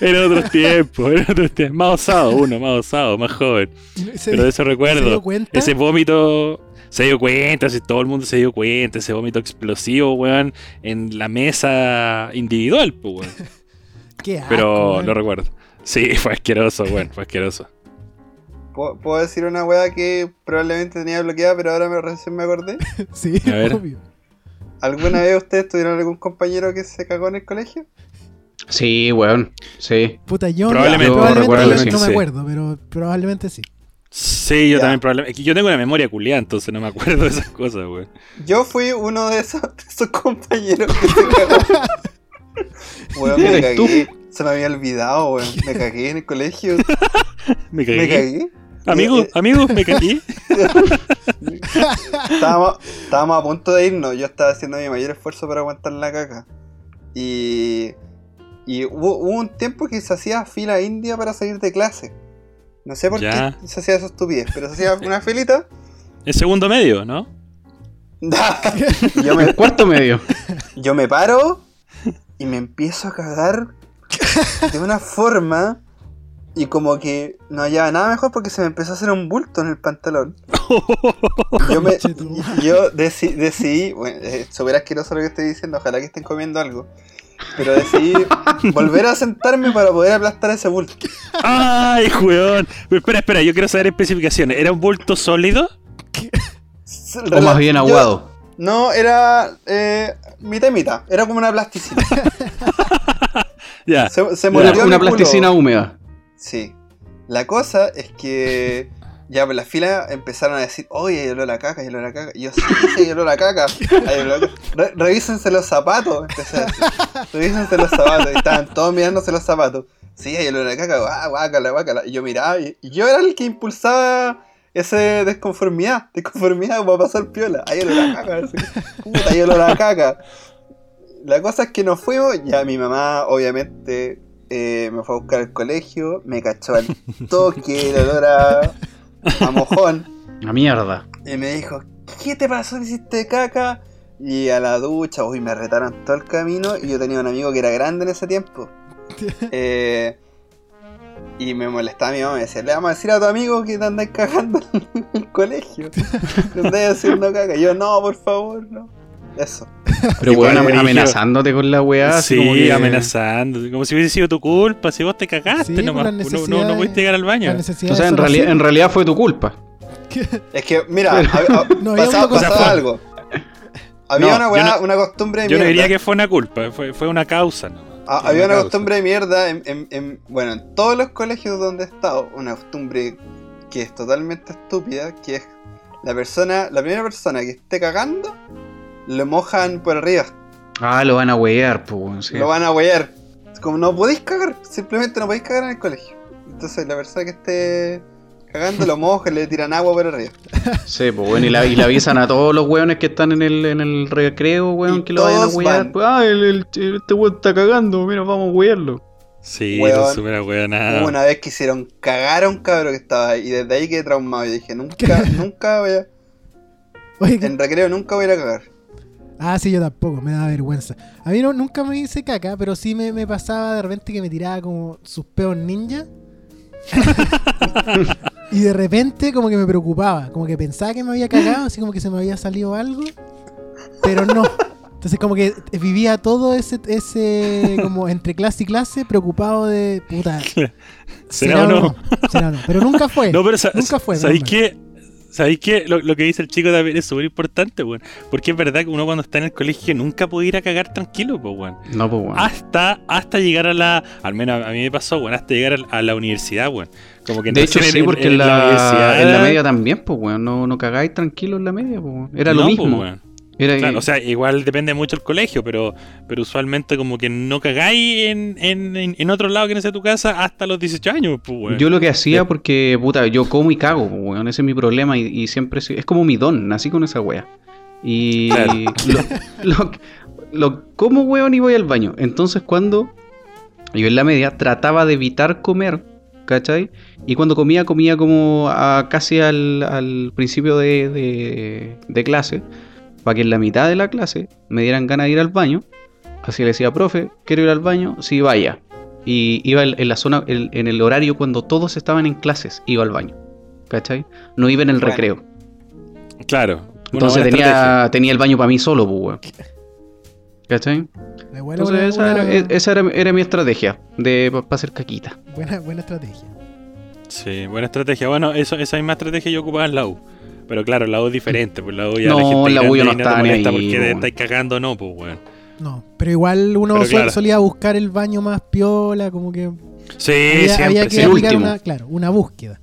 Era otros tiempos, era otros tiempos. Más osado uno, más osado, más joven. Se- Pero de eso ¿Se dio recuerdo. cuenta? Ese vómito se dio cuenta, si todo el mundo se dio cuenta, ese vómito explosivo, weón, en la mesa individual, pues, weón. (laughs) Qué asco, Pero weón. lo recuerdo. Sí, fue asqueroso, weón, fue asqueroso. ¿Puedo, puedo decir una weá que probablemente tenía bloqueada, pero ahora me, recién me acordé? (laughs) Sí, A ver. obvio. ¿Alguna vez ustedes tuvieron algún compañero que se cagó en el colegio? Sí, weón. Sí. Puta, yo Probablemente, yo probablemente probablemente no me sí. acuerdo, pero probablemente sí. Sí, yo Ya. también probablemente. es que Yo tengo una memoria culiada, entonces no me acuerdo de esas cosas, weón. Yo fui uno de esos, de esos compañeros que se cagó. (laughs) Weón, me cagué. Se me había olvidado, weón. Me cagué en el colegio. Me (laughs) Me cagué. Amigo, Eh, amigo, me cagué. (laughs) Estábamos, estábamos a punto de irnos. Yo estaba haciendo mi mayor esfuerzo para aguantar la caca. Y. Y hubo, hubo un tiempo que se hacía fila india para salir de clase. No sé por Ya. qué se hacía esa estupidez, pero se hacía una filita. Es segundo medio, ¿no? (laughs) Yo me, Cuarto medio. yo me paro y me empiezo a cagar de una forma y como que no hallaba nada mejor porque se me empezó a hacer un bulto en el pantalón. (laughs) Yo, me, yo deci- decidí, bueno, es súper asqueroso lo que estoy diciendo, ojalá que estén comiendo algo. Pero decidí (laughs) volver a sentarme para poder aplastar ese bulto. ¡Ay, weón! Pero espera, espera, yo quiero saber especificaciones. ¿Era un bulto sólido? O más bien Yo- aguado. no, era eh, mitad y mitad, era como una plasticina. (laughs) Ya. Se, se Una, mordió una culo. plasticina húmeda. Sí. La cosa es que (laughs) ya por la fila empezaron a decir, oye, hay olor a caca, hay olor a caca. Y yo, sí, sí, hay olor a caca. Hay olor a caca. Re- revísense los zapatos. Empecé a decir, revísense los zapatos. Y estaban todos mirándose los zapatos. Sí, hay olor a caca, guá, guácala, guácala. Y yo miraba y, yo era el que impulsaba ese desconformidad, desconformidad como para pasar piola. Hay olor a caca. Puta, hay olor a caca. La cosa es que nos fuimos, ya mi mamá obviamente eh, me fue a buscar al colegio, me cachó al toque, el olor a, a mojón, La mierda. y me dijo, ¿qué te pasó? que ¿Hiciste caca? Y a la ducha, uy, me retaron todo el camino, y yo tenía un amigo que era grande en ese tiempo. (laughs) Eh, y me molestaba mi mamá, me decía, le vamos a decir a tu amigo que te andáis cagando (laughs) en el colegio, que andáis haciendo caca. Y yo, no, por favor, no. Eso. Pero weón, amenazándote con la weá. sí, como que- amenazando. Como si hubiese sido tu culpa, si vos te cagaste Sí, nomás. las No, no, no pudiste llegar al baño. O sea, en realidad, en realidad fue tu culpa. (laughs) Es que, mira, hab- hab- No, había pasaba, algo. Había No, una, weá- no- una costumbre de Yo no mierda. diría que fue una culpa, fue, fue una causa nomás. Ah, Fue había una costumbre de mierda en, en- en- bueno, en todos los colegios donde he estado, una costumbre que es totalmente estúpida, que es la persona, la primera persona que esté cagando, lo mojan por arriba, Ah, lo van a wear, pues, sí. lo van a huear. Es como no podéis cagar, simplemente no podéis cagar en el colegio. Entonces la persona que esté cagando lo mojan, le tiran agua por arriba. (laughs) Sí, pues bueno, y, la, y le avisan a todos los weones que están en el, en el recreo, weón, Y que lo vayan a van. Pues, ah, el, el- este weón está cagando, mira, vamos a wearlo. Sí, Weón. no. Hubo una vez que hicieron cagar a un cabro que estaba ahí, y desde ahí quedé traumado. Y dije, nunca, (laughs) nunca voy a, Oye, ¿qué- en recreo nunca voy a ir a cagar. Ah, sí, yo tampoco, me da vergüenza. A mí no, nunca me hice caca, pero sí me, me pasaba de repente que me tiraba como sus peos ninja. (laughs) y de repente como que me preocupaba, como que pensaba que me había cagado, así como que se me había salido algo, pero no. Entonces como que vivía todo ese, ese como entre clase y clase preocupado de puta. (laughs) ¿Será o no? ¿Será o no? Pero nunca fue. No, pero sa- Nunca fue, ¿sabéis qué? ¿Sabéis qué? Lo, lo que dice el chico también es súper importante, weón. Porque es verdad que uno cuando está en el colegio nunca puede ir a cagar tranquilo, pues, weón. No, pues, weón. Hasta, hasta llegar a la. Al menos a mí me pasó, weón, hasta llegar a, a la universidad, weón. Como que De hecho, sí, porque en, la, universidad- en la media también, pues, weón. No, no cagáis tranquilo en la media, pues, weón. Era lo No, mismo. weón. Claro, o sea, igual depende mucho el colegio, pero, pero usualmente como que no cagáis en, en, en, otro lado que no sea tu casa hasta los 18 años, pues, weón. Yo lo que hacía, porque, puta, yo como y cago, pues, weón. Ese es mi problema y, y siempre es como mi don. Nací con esa wea. Y Claro. lo, lo- lo como, weón, y voy al baño. Entonces, cuando yo en la media trataba de evitar comer, ¿cachai? Y cuando comía, comía como a, casi al, al principio de, de, de clase, para que en la mitad de la clase me dieran ganas de ir al baño. Así le decía, profe, quiero ir al baño, sí, vaya. Y iba en, la zona, en, el horario cuando todos estaban en clases, iba al baño. ¿Cachai? No iba en el Bueno. recreo. Claro. Entonces estrategia. tenía, tenía el baño para mí solo, pues, weón. ¿Cachai? Buena, Entonces buena, esa, buena- era, e, esa era, era mi estrategia de para hacer caquita. buena, buena estrategia. Sí, buena estrategia. Bueno, eso, esa misma estrategia yo ocupaba en la U. Pero claro, la U es diferente, pues la U ya No, la gente la U no está ahí, porque te estáis cagando, no, pues, weón. No, pero igual uno Pero sol- claro. solía buscar el baño más piola, como que Sí, había, siempre, había que sí. El aplicar último. una, claro, una búsqueda.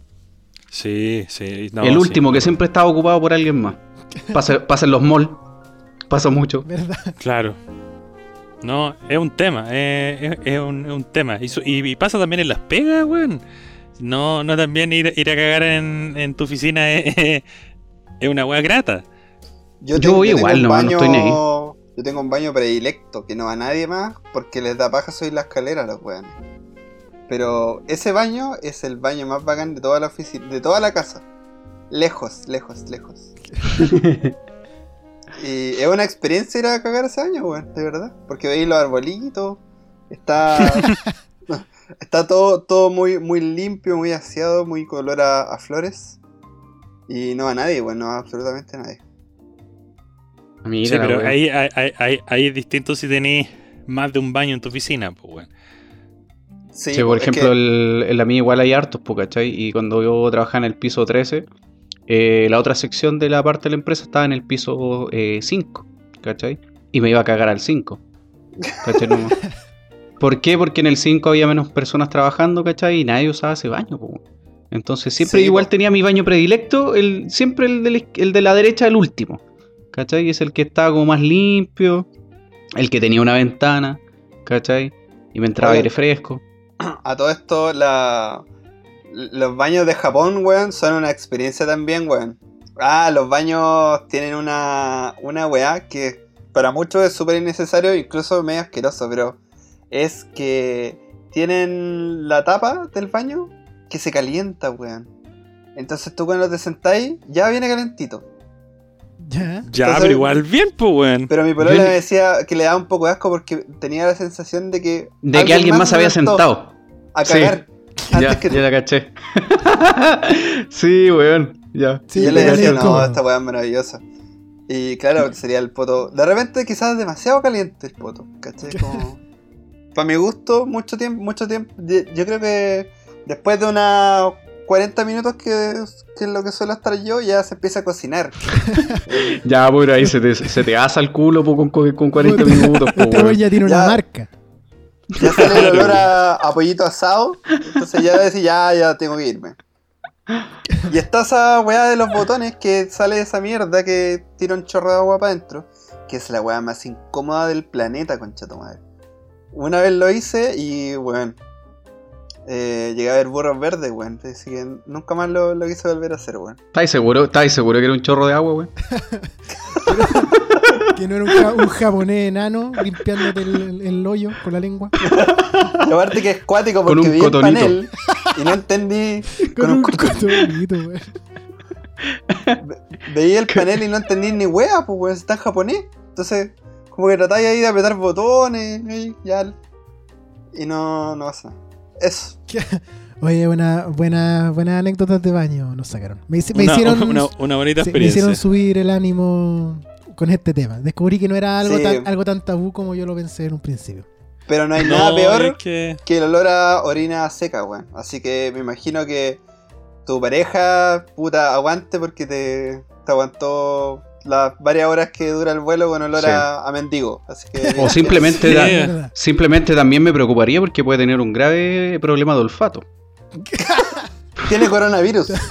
Sí, sí. no, el sí. último, que siempre estaba ocupado por alguien más. Pasa, (laughs) pasa en los malls. Pasa mucho. ¿Verdad? Claro. No, es un tema, eh, es, es un, es un tema. Y, su- y- y pasa también en las pegas, weón. No, no también ir, ir a cagar en, en tu oficina es, es una weá grata. Yo, Yo voy igual, no, no baño, estoy ni ahí. Yo tengo un baño predilecto que no va nadie más porque les da paja subir la escalera a los weones. Pero ese baño es el baño más bacán de toda la oficina, de toda la casa. Lejos, lejos, lejos. (laughs) y es una experiencia ir a cagar ese baño, weón, de verdad. Porque veis los arbolitos, está. (laughs) (laughs) está todo, todo muy, muy limpio, muy aseado, muy color a, a flores. Y no va nadie, weón, no va absolutamente nadie. Mira, sí, pero ahí, ahí, ahí- es distinto si tenéis más de un baño en tu oficina, pues, weón. Sí, Sí, por ejemplo, que- el- en la mía igual hay hartos, po, ¿cachai? Y cuando yo trabajaba en el piso 13, eh, la otra sección de la parte de la empresa estaba en el piso eh, 5, ¿cachai? Y me iba a cagar al 5. ¿Cachai? No- (laughs) ¿Por qué? Porque en el 5 había menos personas trabajando, ¿cachai? Y nadie usaba ese baño, po. Entonces siempre Sí, igual po. tenía mi baño predilecto, el, siempre el de, la, el de la derecha, el último. ¿Cachai? Es el que estaba como más limpio, el que tenía una ventana, ¿cachai? Y me entraba Oye. aire fresco. A todo esto, la... los baños de Japón, weón, son una experiencia también, weón. Ah, los baños tienen una, una weá que para muchos es súper innecesario, incluso medio asqueroso, pero es que tienen la tapa del baño que se calienta, weón. Entonces tú cuando te sentáis, ya viene calentito. Ya. Ya, pero igual bien, pues, weón. Pero mi polola me decía que le daba un poco de asco porque tenía la sensación de que... De que alguien más se había sentado. A Sí. cagar. Ya, Antes que tú. ya la caché. (laughs) sí, weón. Ya. Sí, yo le decía, no, esta weá es maravillosa. Y claro, sería el poto. De repente quizás demasiado caliente el poto, ¿cachai? Como... (laughs) Para mi gusto, mucho tiempo, mucho tiempo. Yo creo que después de unas 40 minutos que, que es lo que suelo estar yo, ya se empieza a cocinar. (laughs) Ya, pues ahí se te, se te asa el culo po, con, con con 40 Puta, minutos. po, Este ya tiene una Ya. marca. Ya sale el olor a, (laughs) a pollito asado. Entonces ya decir, ya, ya tengo que irme. Y está esa weá de los botones que sale esa mierda que tira un chorro de agua para adentro. Que es la weá más incómoda del planeta, concha tu madre. Una vez lo hice y, weón. Eh, llegué a ver burros verdes, weón. Así que nunca más lo, lo quise volver a hacer, weón. ¿Estáis seguro? ¿Estáis seguro que era un chorro de agua, weón? (laughs) Que no era un, ja- un japonés enano limpiándote el, el- el hoyo con la lengua. Y aparte que es cuático Con porque un vi el panel y no entendí. (laughs) Con un cotonito. cotonito, güey. Ve- Veía el panel y no entendí ni wea, pues weón, está en japonés. Entonces, como que tratáis ahí de apretar botones, y ya. Y no, no pasa nada. (laughs) Oye, buena, buena, buenas anécdotas de baño nos sacaron. Me, hici- me Una, hicieron, (laughs) una, una bonita sí, me hicieron subir el ánimo con este tema. Descubrí que no era algo, Sí. tan, algo tan tabú como yo lo pensé en un principio. Pero no hay No, nada peor es que... que el olor a orina seca, weón. Así que me imagino que tu pareja, puta, aguante porque te, te aguantó las varias horas que dura el vuelo con olor Sí. a, a mendigo. Así que, O simplemente, (laughs) da- simplemente también me preocuparía porque puede tener un grave problema de olfato. (laughs) Tiene coronavirus. (laughs)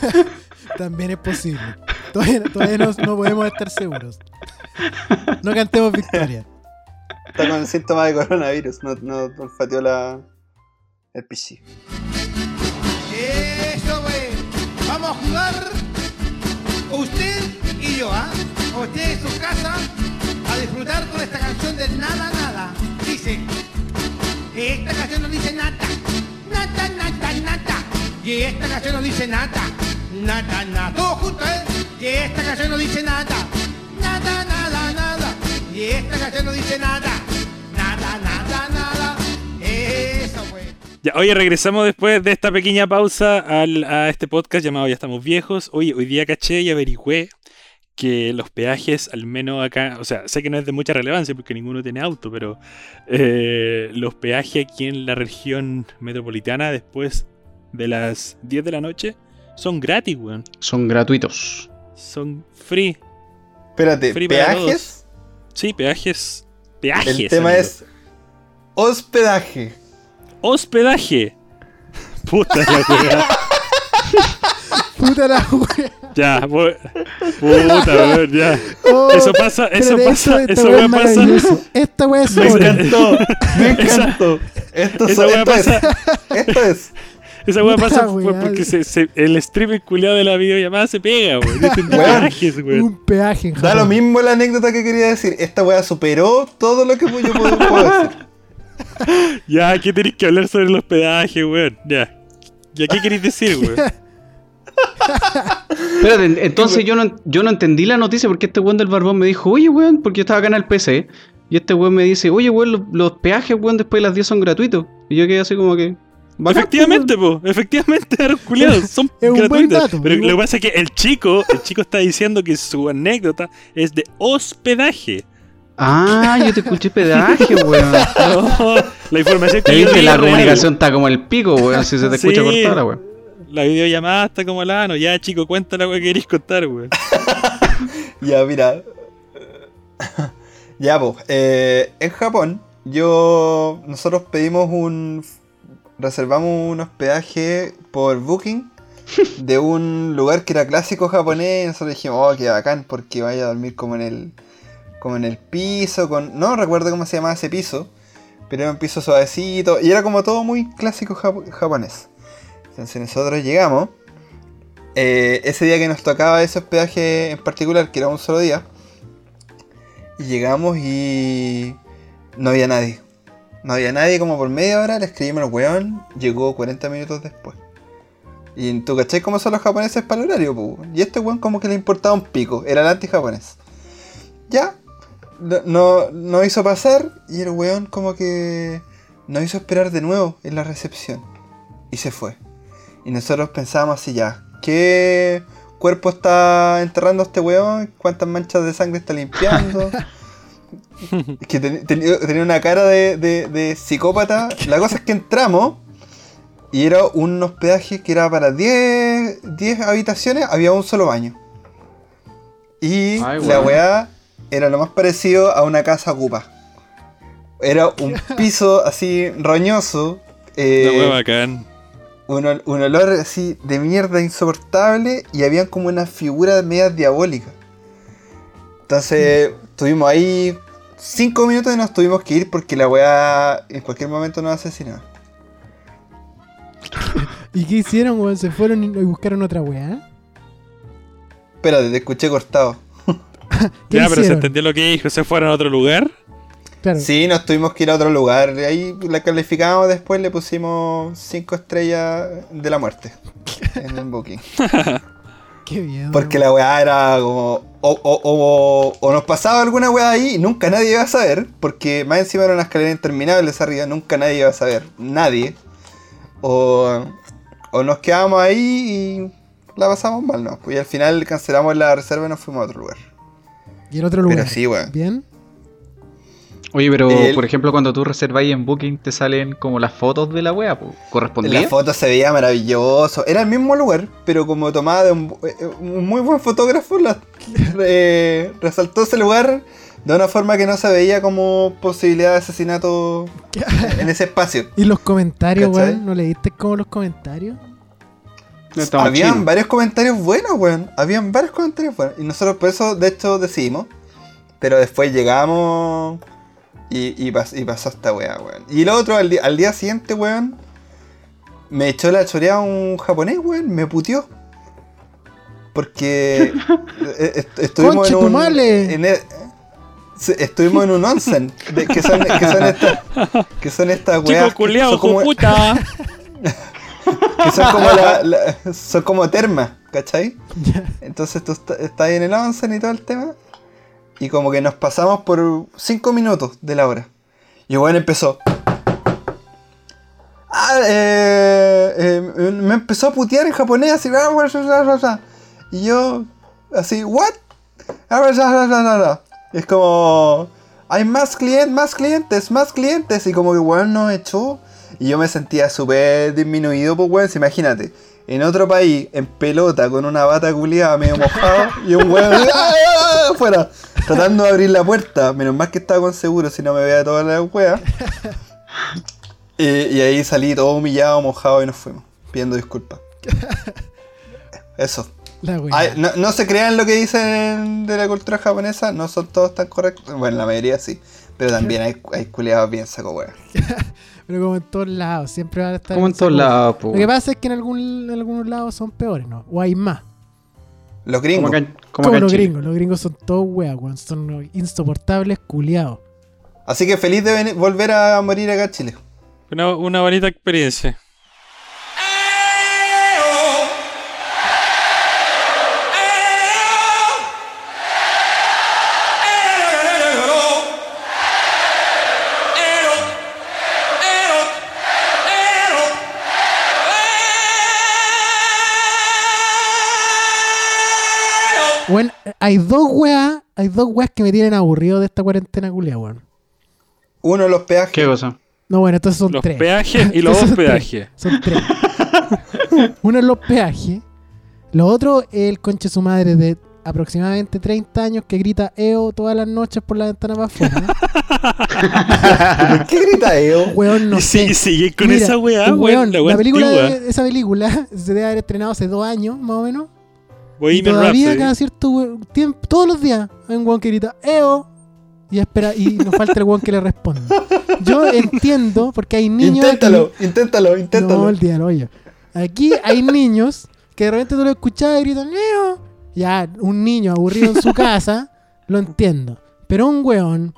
También es posible. Todavía, todavía no, no podemos estar seguros. No cantemos victoria. Está con síntomas de coronavirus. No, no olfateó la, el pichi. Eso, güey. Vamos a jugar. Usted y yo, ¿ah? Usted en su casa a disfrutar con esta canción de Nada Nada. Dice, esta canción no dice nada. Nada, nada, nada. Y esta canción no dice nada. Nada, nada. Todos juntos, ¿eh? Y esta canción no dice nada. Nada, nada, nada. Y esta canción no dice nada. Nada, nada, nada. Eso, güey. Ya, oye, regresamos después de esta pequeña pausa al- a este podcast llamado Ya estamos viejos. Oye, hoy día caché y averigüé que los peajes, al menos acá, o sea, sé que no es de mucha relevancia porque ninguno tiene auto, pero eh, los peajes aquí en la región metropolitana después de las 10 de la noche son gratis, weón. Son gratuitos. Son free. Espérate, Free ¿peajes? Sí, peajes. Peajes. El tema amigo. es hospedaje. hospedaje. (laughs) Puta la weá. Puta la. Ya, (laughs) voy- puta, weón, ya. Oh, Eso pasa, eso pasa, esta eso weá pasa. Esta wea es Me encantó, (laughs) me encantó. Esto, esa weá esto es, pasa. esto es. (laughs) Esa weá pasa weá. fue porque se, se- el streaming culiado de la videollamada se pega, weón. Weón. peajes, weón. Un peaje Da lo mismo la anécdota que quería decir. Esta weá superó todo lo que yo puedo, puedo decir. Ya, ¿qué tenéis que hablar sobre los peajes, weón? Ya. ¿Ya qué queréis decir, weón? Espérate, en- entonces yo no, yo no entendí la noticia porque este weón del barbón me dijo, oye weón, porque yo estaba acá en el PC, y este weón me dice, oye weón, los, los peajes weón después de las 10 son gratuitos. Y yo quedé así como que... bacán, Efectivamente, po, efectivamente, eran culiados, (laughs) son Es gratuitos. dato, pero lo que pasa es que el chico, el chico está diciendo que su anécdota es de hospedaje. pues. Ah, yo te escuché pedaje, (laughs) weón. No, la información que Te yo di la comunicación está como el pico, weón, si se te escucha Sí. cortada, weón. La videollamada está como la ano. Ya, chico, cuenta la que queréis contar, weón. (laughs) Ya, mira. (laughs) ya, pues. en Japón, yo. Nosotros pedimos un. Reservamos un hospedaje por Booking de un lugar que era clásico japonés. Y nosotros dijimos, oh, qué bacán, porque vaya a dormir como en el. Como en el piso, con. No recuerdo cómo se llamaba ese piso. Pero era un piso suavecito. Y era como todo muy clásico jap- japonés. Entonces nosotros llegamos. Eh, ese día que nos tocaba ese hospedaje en particular, que era un solo día, y llegamos y no había nadie. No había nadie como por media hora, le escribimos al weón, llegó 40 minutos después. Y tú cachai cómo son los japoneses para el horario, pu? Y este weón como que le importaba un pico, era el anti-japonés. Ya, no, no, no hizo pasar y el weón como que nos hizo esperar de nuevo en la recepción. Y se fue. Y nosotros pensábamos así ya, ¿qué cuerpo está enterrando este weón? ¿Cuántas manchas de sangre está limpiando? (laughs) Es que ten- ten- tenía una cara de, de- de psicópata. La cosa es que entramos y era un hospedaje que era para 10, 10 habitaciones, había un solo baño. Y Ay, la weá era lo más parecido a una casa ocupa. Era un (laughs) piso así roñoso. eh, La weá bacán. Un, ol- un olor así de mierda insoportable y habían como unas figuras medias diabólicas. Entonces estuvimos ahí cinco minutos y nos tuvimos que ir porque la weá en cualquier momento nos asesinaba. (laughs) ¿Y qué hicieron, weón? ¿Se fueron y buscaron otra weá? Espérate, te escuché cortado. (laughs) ¿Qué Ya, pero se entendió lo que dijo. ¿Se fueron a otro lugar? Claro. Sí, nos tuvimos que ir a otro lugar. Ahí la calificamos después, le pusimos cinco estrellas de la muerte (laughs) en el booking. Qué bien. Porque la weá era como. O, o- o- o nos pasaba alguna weá ahí y nunca nadie iba a saber. Porque más encima era una escalera interminable esa arriba, nunca nadie iba a saber. Nadie. O, o nos quedábamos ahí y la pasamos mal, ¿no? Y al final cancelamos la reserva y nos fuimos a otro lugar. Y el otro lugar. Pero sí, weón. ¿Bien? Oye, pero El- por ejemplo, cuando tú reservas en Booking, te salen como las fotos de la wea, pues, En ¿correspondía? la foto se veía maravilloso. Era el mismo lugar, pero como tomada de un, eh, un muy buen fotógrafo, la- (laughs) eh, resaltó ese lugar de una forma que no se veía como posibilidad de asesinato (laughs) en ese espacio. Y los comentarios, weón, ¿no leíste como los comentarios? No Habían varios comentarios buenos, weón. Habían varios comentarios buenos. Y nosotros por eso, de hecho, decidimos. Pero después llegamos y, y, pas- y pasó esta weá, weón. Y lo otro, al, al día siguiente, weón, me echó la choreada un japonés, weón. Me puteó. Porque (laughs) eh, est- estuvimos en un... E- estuvimos en un onsen. de- que, son, que son estas... Que son estas weas... Chico que son como- puta. (laughs) que son como la, la- son como termas, ¿cachai? Entonces tú est- estás ahí en el onsen y todo el tema. Y como que nos pasamos por 5 minutos de la hora. Y weón empezó. Ah, eh, eh, me empezó a putear en japonés así. "Ah, bla, bla, bla, bla, bla". Y yo, así, ¿what? Ah, es como. Hay más clientes, más clientes, más clientes. Y como que weón nos echó. Y yo me sentía súper disminuido, pues weón. Imagínate, en otro país, en pelota, con una bata culiada medio mojado. y un weón (laughs) ¡ah! afuera, tratando de abrir la puerta. Menos mal que estaba con seguro, si no me veía toda la wea. (laughs) Y, y ahí salí todo humillado, mojado y nos fuimos, pidiendo disculpas. (laughs) Eso. La weá. Ay, no, no se crean lo que dicen de la cultura japonesa, no son todos tan correctos. Bueno, la mayoría sí. Pero también hay, hay culiados bien saco wea. (laughs) Pero como en todos lados, siempre van a estar. Como en todos lados. Lo que pasa es que en, algún, en algunos lados son peores, ¿no? O hay más. Los Como gringos. acá, en- como Como, acá en los Chile. gringos. Los gringos son todos weas, weón. Son insoportables, culiados. Así que feliz de venir- volver a morir acá a Chile. Una, una bonita experiencia. Weón, hay dos weas, hay dos weas que me tienen aburrido de esta cuarentena culia, weón. Uno, los peajes. ¿Qué cosa? No, bueno, entonces son Los tres. peajes y (laughs) los tres. hospedajes. Son tres. (laughs) Uno es los peajes. Lo otro es el conche su madre de aproximadamente 30 años que grita EO todas las noches por la ventana para afuera. ¿Qué grita Eo? Weón, no y sé. sigue, sigue con Mira, esa weá, weón. La, weá película de- esa película (laughs) se debe haber estrenado hace dos años, más o menos. Y todavía Rhapsody. cada cierto we- tiempo, todos los días, hay un weón que grita EO y espera y nos falta el weón que le responda. Yo entiendo porque hay niños. Inténtalo, aquí- inténtalo, inténtalo. No, olvídalo, oye. Aquí hay niños que de repente tú lo escuchas y gritan EO. Ya, un niño aburrido en su casa, lo entiendo. Pero un weón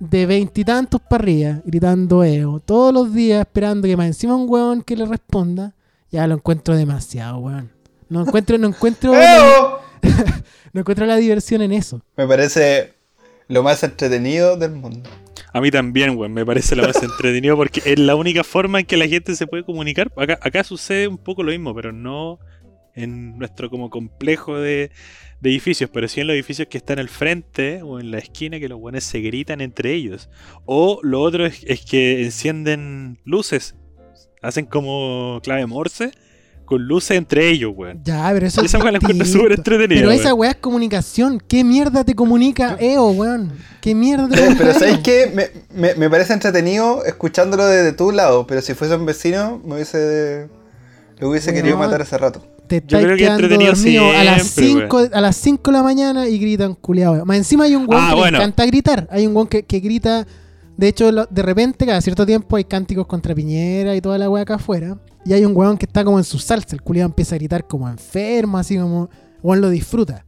de veintitantos para arriba, gritando EO, todos los días esperando que más encima un weón que le responda, ya lo encuentro demasiado, weón. No encuentro, no encuentro, (laughs) (laughs) no, ¡Eo! encuentro la diversión en eso. Me parece lo más entretenido del mundo. A mí también, weón, me parece lo más entretenido porque es la única forma en que la gente se puede comunicar. Acá, acá sucede un poco lo mismo, pero no en nuestro como complejo de, de edificios, pero sí en los edificios que están al frente o en la esquina que los buenos se gritan entre ellos. O lo otro es, es que encienden luces, hacen como clave morse con luces entre ellos, weón. Ya, pero eso esa weá la encuentro súper entretenida. Pero esa weá es comunicación. ¿Qué mierda te comunica EO, weón? ¿Qué mierda te Pero, comunica pero EO? ¿sabéis qué? Me, me- me parece entretenido escuchándolo desde tu lado, pero si fuese un vecino, me hubiese. Lo hubiese No. querido matar hace rato. Te Yo creo que quedando entretenido dormido a las siempre, 5 a las 5 de la mañana y gritan culiado. Más encima hay un weón Ah, que bueno. le encanta gritar. Hay un weón que, que grita. De hecho, lo- de repente, cada cierto tiempo hay cánticos contra Piñera y toda la weá acá afuera. Y hay un weón que está como en su salsa. El culiado empieza a gritar como enfermo, así como. Weón lo disfruta.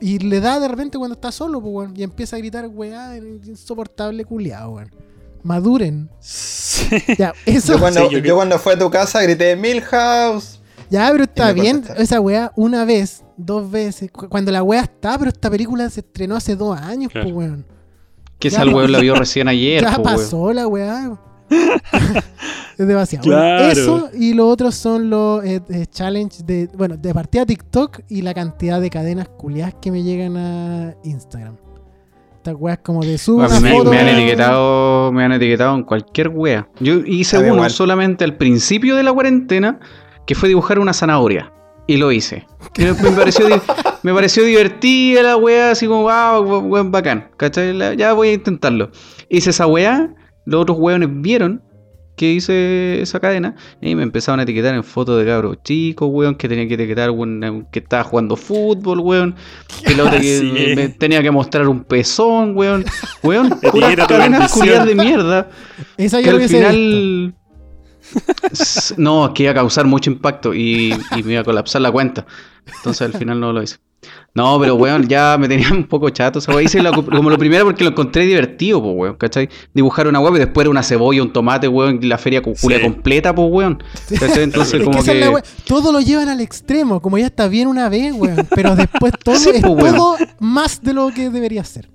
Y le da de repente cuando está solo, pues, weón. Y empieza a gritar, weá, insoportable culiado, weón. Maduren. Sí. Ya, (laughs) eso. Yo cuando, Sí, yo cuando fui a tu casa grité Milhouse. Ya, pero está bien. Esa weá, una vez, dos veces. cu- Cuando la weá está, pero esta película se estrenó hace dos años, Claro. pues weón. Que esa weón la vio recién ayer, Ya po, weón. pasó la weá. (laughs) es demasiado. Claro. Bueno, eso y lo otro son los eh, eh, challenge de. Bueno, de partida TikTok y la cantidad de cadenas culiadas que me llegan a Instagram. Estas weas como de una me, me han etiquetado, me han etiquetado en cualquier wea. Yo hice uno solamente al principio de la cuarentena, que fue dibujar una zanahoria. Y lo hice. (laughs) Y me, pareció, (laughs) me pareció divertida la wea, así como, wow, weón, bacán. ¿Cachai? Ya voy a intentarlo. Hice esa wea, los otros weones vieron que hice esa cadena y me empezaron a etiquetar en fotos de cabros chicos, weón, que tenía que etiquetar weón, que estaba jugando fútbol, weón, que la otra (laughs) que me- me tenía que mostrar un pezón, weón, weón, puras cadenas culiadas de mierda, Esa que yo lo al visto. No, es que iba a causar mucho impacto y, y me iba a colapsar la cuenta. Entonces al final no lo hice. No, pero weón, ya me tenía un poco chato esa weá. Hice como lo primero porque lo encontré divertido, pues weón, ¿cachai? Dibujar una weá y después era una cebolla, un tomate, weón, y la feria cu- culia Sí. completa, pues weón. ¿Cachai? Entonces Es como la que... todo lo llevan al extremo, como ya está bien una vez, weón. Pero después todo Sí, es weón. todo más de lo que debería ser.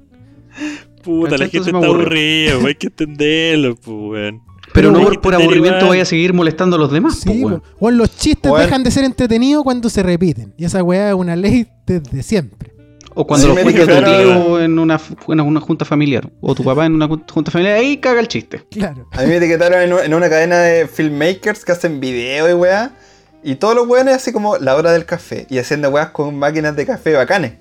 Puta, la ¿Cachai? gente Entonces me está aburrida, weón, hay que entenderlo, pues, weón. Pero no por, por aburrimiento igual. vaya a seguir molestando a los demás, Sí, pues weón. po. Los chistes dejan de ser entretenidos cuando se repiten. Y esa weá es una ley desde siempre. O cuando Sí, lo cuenta tu tío en una, en una junta familiar. O tu papá en una junta familiar. Ahí caga el chiste. Claro. A mí me etiquetaron en, un- en una cadena de filmmakers que hacen video y weá. Y todos los weones así como la hora del café. Y haciendo weas con máquinas de café bacanes.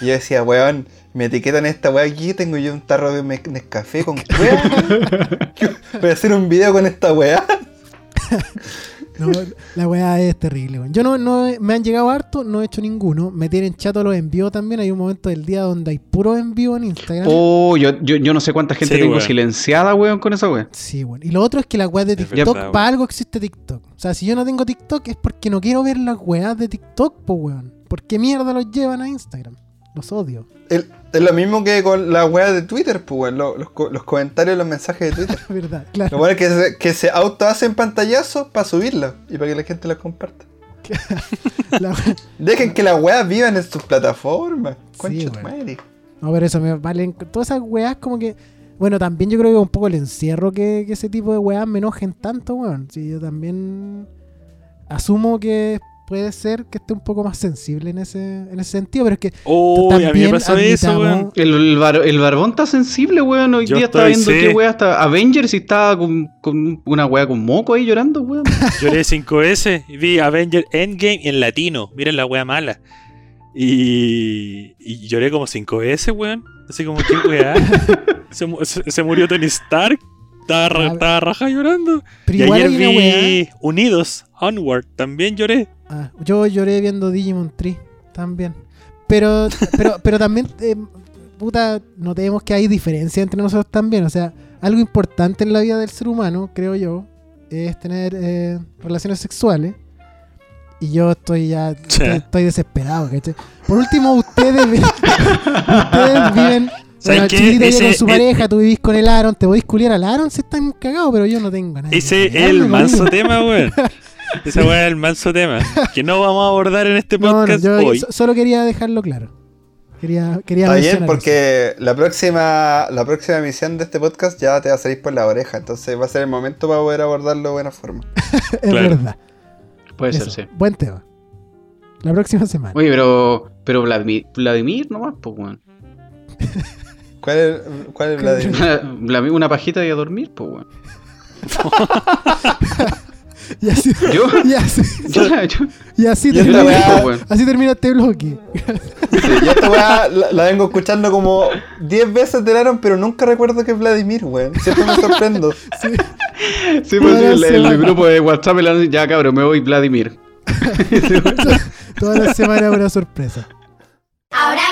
Y yo decía, weón, me etiquetan esta weá aquí, tengo yo un tarro de me- Nescafé con (laughs) weá. Voy a hacer un video con esta weá. No, la weá es terrible, weón. Yo no, no me han llegado harto, no he hecho ninguno. Me tienen chato los envíos también. Hay un momento del día donde hay puro envío en Instagram. Oh, yo, yo, yo no sé cuánta gente Sí, tengo weón. silenciada, weón, con esa weón. Sí, bueno. Y lo otro es que la weá de TikTok, para weón. algo existe TikTok. O sea, si yo no tengo TikTok es porque no quiero ver las weas de TikTok, pues weón. ¿Por qué mierda los llevan a Instagram? Los odio. Es lo mismo que con la weá de Twitter, pues lo- Los, co- los comentarios, los mensajes de Twitter. (laughs) Verdad, Lo claro. bueno es que se, que se auto hacen pantallazos para subirlo y para que la gente los comparta. (laughs) La Dejen que las weas vivan en sus plataformas. Concha tu weón. madre. No, pero eso me valen. Todas esas weas como que. Bueno, también yo creo que un poco el encierro que, que ese tipo de weas me enojen tanto, weón. Sí, yo también asumo que puede ser que esté un poco más sensible en ese, en ese sentido, pero es que Uy, a mí me También pasó eso, weón. El, el, bar- el barbón está sensible, weón. Hoy Yo día estaba estoy, viendo sí. qué weá hasta Avengers y estaba con, con una weá con moco ahí llorando, weón. (laughs) Lloré (laughs) cinco veces y vi Avenger Endgame en latino. Miren la wea mala. Y, y lloré como cinco veces, weón. Así como, ¿qué weá? (laughs) se, mu- se- se murió Tony Stark. Estaba, ra- estaba raja llorando. pero y ayer vi Unidos, Onward. También lloré. Ah, yo lloré viendo Digimon Tree también. Pero, pero, pero también, eh, puta, notemos que hay diferencia entre nosotros también. O sea, algo importante en la vida del ser humano, creo yo, es tener eh, relaciones sexuales. Y yo estoy ya, (laughs) estoy, estoy desesperado, ¿cachai? Por último, ustedes, (laughs) ustedes viven... ¿Saben Bueno, vive Ese- con su eh, pareja, tú vivís con el Aaron, te podéis culiar al Aaron si están cagados, pero yo no tengo nada. Ese es el manso tema, weón. (laughs) (laughs) Esa weá es el manso tema. Que no vamos a abordar en este No, no, podcast yo hoy. so- solo quería dejarlo claro. Quería, quería Está bien, porque la próxima, la próxima emisión de este podcast ya te va a salir por la oreja. Entonces va a ser el momento para poder abordarlo de buena forma. (laughs) Es claro. verdad. Puede Eso, ser, sí. Buen tema. La próxima semana. Oye, pero, pero Vladimir, Vladimir nomás, pues, weón. (laughs) ¿Cuál es, cuál es? Vladimir, una pajita y a dormir, pues, weón. Y así, Yo, (laughs) y así, yo, (laughs) yo- y así Yo termina, esta weá- así termina este bloque. Sí, yo esta weá la, la vengo escuchando como 10 veces de Aaron, pero nunca recuerdo que es Vladimir, weón. Siempre me sorprendo. sí, pues, el, el grupo de WhatsApp, ya cabrón, me voy Vladimir. (laughs) Toda la semana una sorpresa. Ahora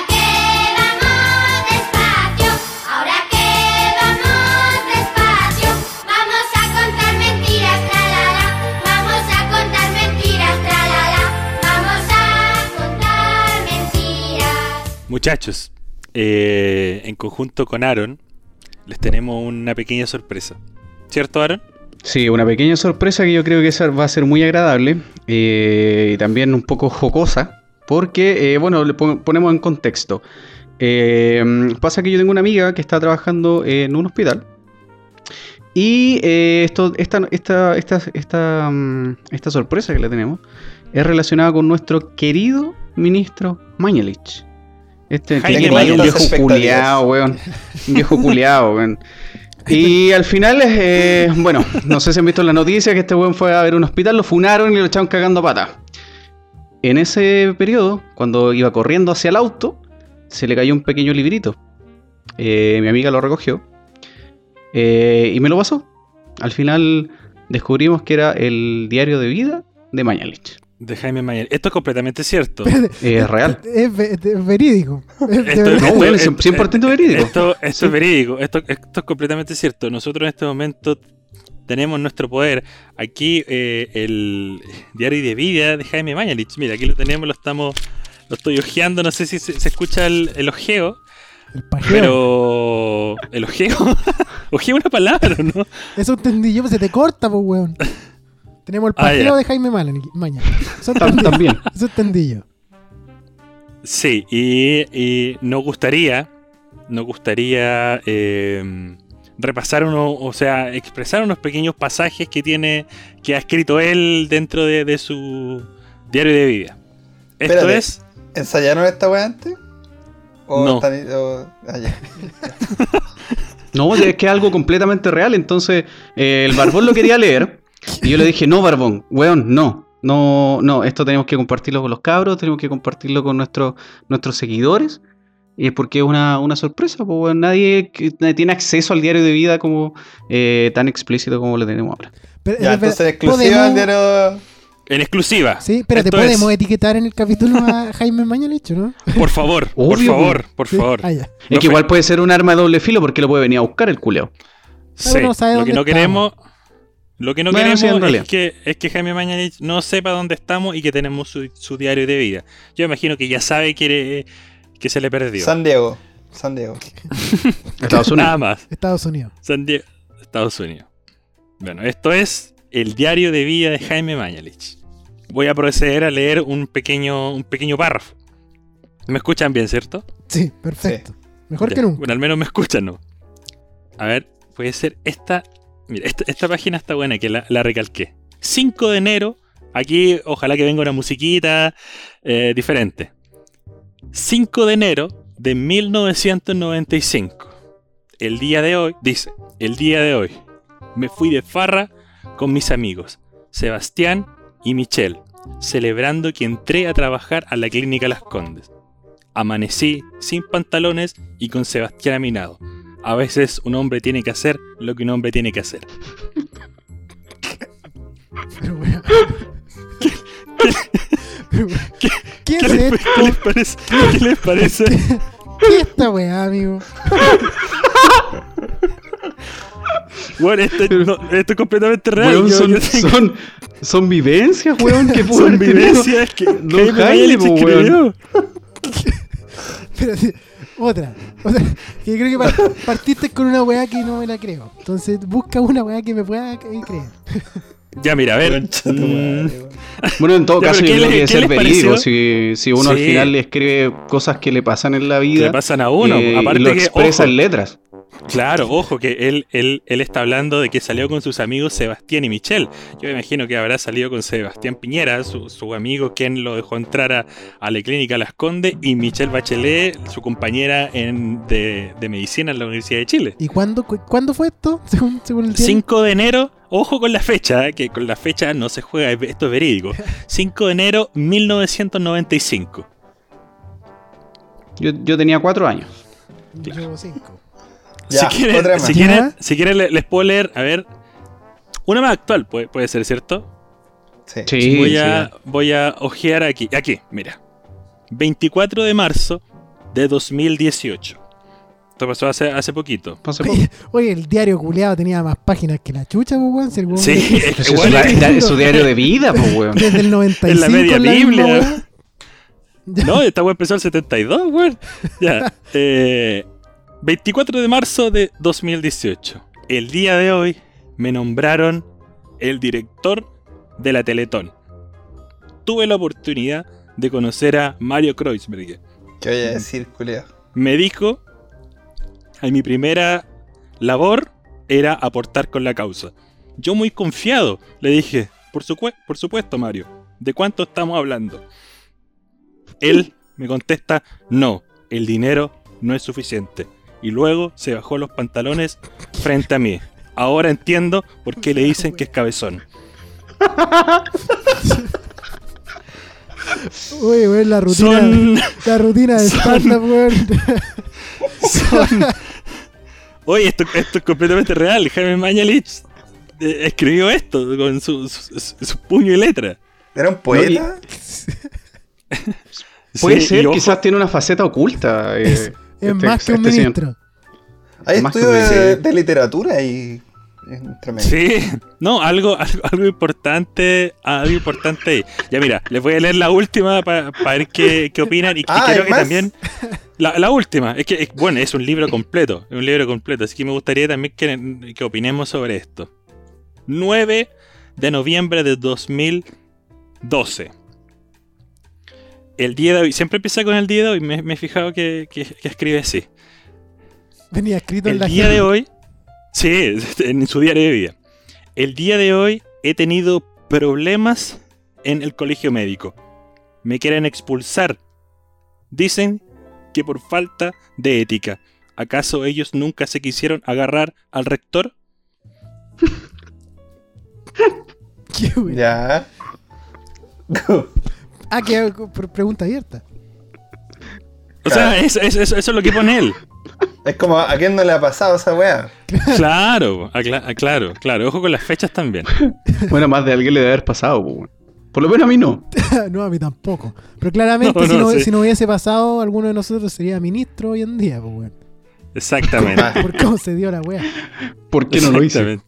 Muchachos, eh, en conjunto con Aaron, les tenemos una pequeña sorpresa. ¿Cierto, Aaron? Sí, una pequeña sorpresa que yo creo que va a ser muy agradable eh, y también un poco jocosa, porque, eh, bueno, le pon- ponemos en contexto. Pasa que yo tengo una amiga que está trabajando en un hospital y esto, esta, esta, esta, esta, mm, esta sorpresa que le tenemos es relacionada con nuestro querido ministro Mañalich. Este que Mañalich. un viejo culiao, weón. Un viejo culiao, weón. Y al final, eh, bueno, no sé si han visto la noticia que este weón fue a ver un hospital, lo funaron y lo echaron cagando a pata. En ese periodo, cuando iba corriendo hacia el auto, se le cayó un pequeño librito. Eh, mi amiga lo recogió eh, y me lo pasó. Al final descubrimos que era el diario de vida de Mañalich. De Jaime Mayer. Esto es completamente cierto. (laughs) Es real. Es, ve- es verídico. (laughs) Es Esto-. No, weón, es esto- 100% verídico. Esto, esto es verídico, esto, esto es completamente cierto. Nosotros en este momento tenemos nuestro poder. Aquí eh, el diario de vida de Jaime Mañalich. Mira, aquí lo tenemos, lo estamos, lo estoy ojeando. No sé si se, se escucha el, el ojeo, El pajeo. pero el ojeo, (laughs) ojeo es una palabra, ¿no? Eso entendí yo, pues se te corta, pues, weón. Tenemos el Ah, pajeo ya. de Jaime Malan- Maña. Eso entendí, También. eso entendí yo. Sí, y, y nos gustaría, nos gustaría eh, repasar uno, o sea, expresar unos pequeños pasajes que tiene, que ha escrito él dentro de, de su diario de vida. Esto Espérate. es, ¿Ensayaron esta weá antes? ¿O No. están- o- ah, ya. (laughs) No, es que es algo completamente real. Entonces, eh, el Barbón lo quería leer. Y yo le dije, no, Barbón, weón, no. No, no, esto tenemos que compartirlo con los cabros, tenemos que compartirlo con nuestros nuestros seguidores. Y es porque es una, una sorpresa, pues weón, nadie, tiene acceso al diario de vida como eh, tan explícito como lo tenemos ahora. Pero, Ya, eh, pero, entonces exclusiva podemos- del diario. en exclusiva. Sí, espérate, Esto podemos es. etiquetar en el capítulo a (laughs) Jaime Mañalich, ¿no? Por favor, por favor, por Sí. favor. Ah. Es que igual puede ser un arma de doble filo porque lo puede venir a buscar el culeo. Sí, sabe lo que no estamos. queremos, lo que no Bueno, queremos es que, es que Jaime Mañalich no sepa dónde estamos y que tenemos su, su diario de vida. Yo imagino que ya sabe que, que se le perdió. San Diego. San Diego. (laughs) Estados Unidos. Nada más. Estados Unidos. San Diego, Estados Unidos. Bueno, esto es el diario de vida de Jaime Mañalich. Voy a proceder a leer un pequeño, un pequeño párrafo. ¿Me escuchan bien, cierto? Sí, perfecto. Mejor Ya, que nunca. Bueno, al menos me escuchan, ¿no? A ver, puede ser esta. Esta, página está buena, que la, recalqué. 5 de enero. Aquí, ojalá que venga una musiquita eh, diferente. 5 de enero de 1995. El día de hoy, dice, el día de hoy, me fui de farra con mis amigos, Sebastián y Michelle, celebrando que entré a trabajar a la clínica Las Condes. Amanecí sin pantalones y con Sebastián a mi lado. A veces un hombre tiene que hacer lo que un hombre tiene que hacer. Pero, weón. Weón, (laughs) ¿Qué ¿Qué es les, esto? qué les parece? ¿Qué les parece? ¿Qué es esta weá, amigo? Bueno, esto, no, esto es completamente real. Weón, son, yo tengo- son, son vivencias, weón, que (laughs) son vivencias que Don Jaime Jaime, po, escribió. Espérate, otra. otra. Que creo que par- partiste con una weá que no me la creo. Entonces busca una weá que me pueda eh, creer. Ya, mira, a ver. Mm. (laughs) Bueno, en todo Ya, caso, yo ¿qué creo le- que ser verídico. Si, si uno al final le escribe cosas que le pasan en la que vida. le pasan a uno. eh, y Aparte lo que, expresa ojo, en letras. Claro, ojo, que él, él, él está hablando de que salió con sus amigos Sebastián y Michelle. Yo me imagino que habrá salido con Sebastián Piñera, su, su amigo, quien lo dejó entrar a, a la clínica Las Condes, y Michelle Bachelet, su compañera en, de, de medicina en la Universidad de Chile. ¿Y cuándo, cu- cuándo fue esto? Según, según el diario? 5 de enero, ojo con la fecha, eh, que con la fecha no se juega, esto es verídico. (laughs) 5 de enero 1995. Yo, yo tenía cuatro años. Yo cinco. Ya, si quieren, si quieren, si quieren le- les puedo leer, a ver, una más actual, puede, puede ser, ¿cierto? Sí. Sí, voy, sí. a, voy a ojear aquí. Aquí, mira. 24 de marzo de 2018. Esto pasó hace, hace poquito. Hace poco. Oye, el diario culeado tenía más páginas que la chucha, pues, weón. Si el weón Sí, (laughs) es que Eso es, igual su, es- es diario de vida, pues, weón. desde el 95 (laughs) En la media misma Biblia. (laughs) No, esta web empezó el 72, weón. Ya. eh, 24 de marzo de 2018. El día de hoy me nombraron el director de la Teletón. Tuve la oportunidad de conocer a Mario Kreuzberger. ¿Qué voy a decir, culeo? Me dijo, mi primera labor era aportar con la causa. Yo muy confiado le dije, por, supu- por supuesto Mario, ¿de cuánto estamos hablando? Él me contesta, no, el dinero no es suficiente. Y luego se bajó los pantalones frente a mí. Ahora entiendo por qué le dicen que es cabezón. (laughs) Uy, weón, la rutina. Son, La rutina de stand-up, weón. son- Oye, esto, esto es completamente real. Jaime Mañalich eh, escribió esto con su, su- su- su puño y letra. ¿Era un poeta? Puede Sí, ser, quizás tiene una faceta oculta. eh, Es este- más que un este señor. ministro. Hay Más que estudios de, de literatura y es tremendo. Sí, no, algo, (laughs) algo, algo importante, algo importante ahí. Ya mira, les voy a leer la última para ver qué, qué opinan y, y Ah, creo ¿hay que más? también la, la última, es que es- bueno, es un libro completo, es un libro completo, así que me gustaría también que, que opinemos sobre esto. 9 de noviembre de 2012. El día de hoy, siempre empieza con el día de hoy, me, me he fijado que, que- que escribe así. Venía escrito en El la día de hoy, sí, en su diario de vida. El día de hoy he tenido problemas en el colegio médico. Me quieren expulsar. Dicen que por falta de ética. ¿Acaso ellos nunca se quisieron agarrar al rector? (laughs) Qué. Ya. Ah, que pre- pregunta abierta. O sea, eso, eso- eso- eso es lo que pone él. Es como, ¿a quién no le ha pasado esa weá? Claro, acla- ah, claro, claro. Ojo con las fechas también. Bueno, más de alguien le debe haber pasado, pues, weón. Por lo menos a mí no. (laughs) no, a mí tampoco. Pero claramente, No, si, no, no, sí. si no hubiese pasado, alguno de nosotros sería ministro hoy en día, pues, weón. Exactamente. Por cómo se dio la wea. ¿Por qué no lo hice?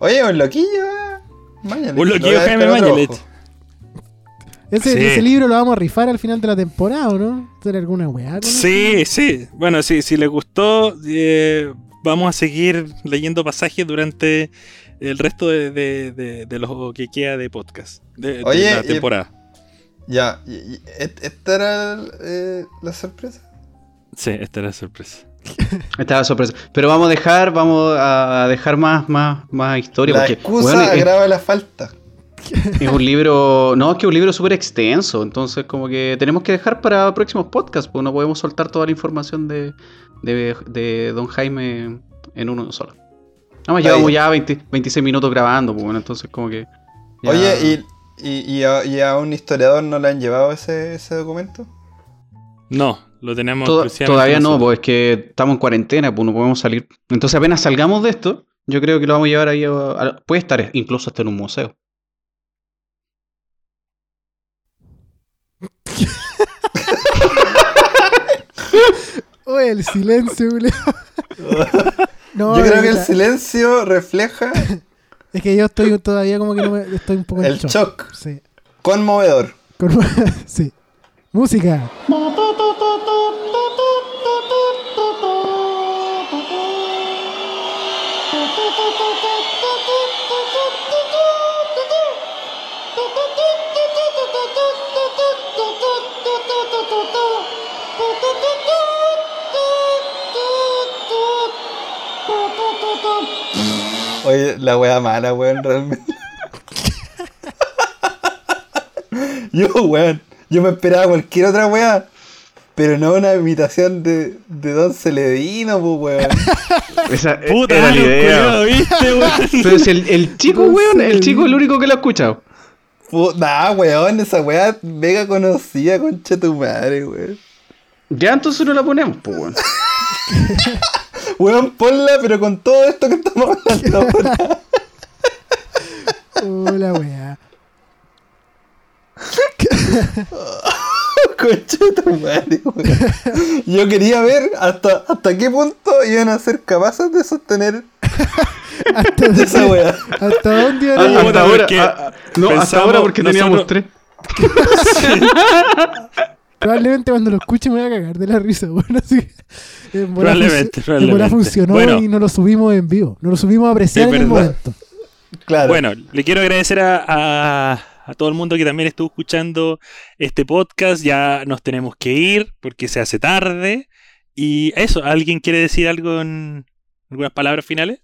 Oye, un loquillo, eh. Mañalich. Un Lo loquillo Jaime Mañalich. Ese, Sí. ese libro lo vamos a rifar al final de la temporada, ¿o no? ¿Será alguna weá? Sí, sí. Bueno, sí, si les gustó, eh, vamos a seguir leyendo pasajes durante el resto de, de- de- de lo que queda de podcast. De, Oye, la y- temporada. Ya, y- y- ¿et- ¿esta era eh, la sorpresa? Sí, esta era la sorpresa. (laughs) Esta es la sorpresa. Pero vamos a dejar, vamos a dejar más, más, más historia. La porque, excusa es, agrava la falta. (laughs) es un libro. No, es que es un libro súper extenso. Entonces, como que tenemos que dejar para próximos podcasts. Pues no podemos soltar toda la información de, de, de Don Jaime en uno solo. Además, Está llevamos ya 20 26 minutos grabando. Pues bueno, entonces, como que. ya- Oye, ¿y, y, y a, y a un historiador no le han llevado ese, ese documento? No, lo tenemos exclusivamente todavía no, pues es que estamos en cuarentena, pues no podemos salir. Entonces apenas salgamos de esto, yo creo que lo vamos a llevar ahí a, a- puede estar incluso hasta en un museo. (laughs) Oye, el silencio. (laughs) No, Yo creo que el silencio refleja (laughs) Es que yo estoy todavía como que no me, estoy un poco en el shock. shock Sí. conmovedor. Con- sí. Música. Oye, la wea mala, weón, realmente. (laughs) yo, weón, yo me esperaba cualquier otra wea. Pero no una imitación de, de Don Celedino, pues, weón. (laughs) Esa eh, Puta, era la idea. culiao, ¿viste, weón? (laughs) Pero si el, el chico, weón, el chico es el único que lo ha escuchado. Nah, weón, esa wea mega conocida, concha tu madre, weón. Ya entonces no la ponemos, pues weón. Weón, ponla, pero con todo esto que estamos hablando. weón. La wea. Concha tu madre, weón. Yo quería ver hasta, hasta qué punto iban a ser capaces de sostener Hasta, esa wea. ¿Hasta dónde iban a llegar? hasta puta, ahora, porque ah, no, hasta ahora porque teníamos nosotros- tres. (laughs) (laughs) Probablemente cuando lo escuche me voy a cagar de la risa, (laughs) bueno, así que, en bola Probablemente, func- en bola probablemente. funcionó Bueno. y no lo subimos en vivo. No lo subimos a apreciar en el momento. Claro. Bueno, le quiero agradecer a, a- a todo el mundo que también estuvo escuchando este podcast. Ya nos tenemos que ir porque se hace tarde. Y eso, ¿alguien quiere decir algo en algunas palabras finales?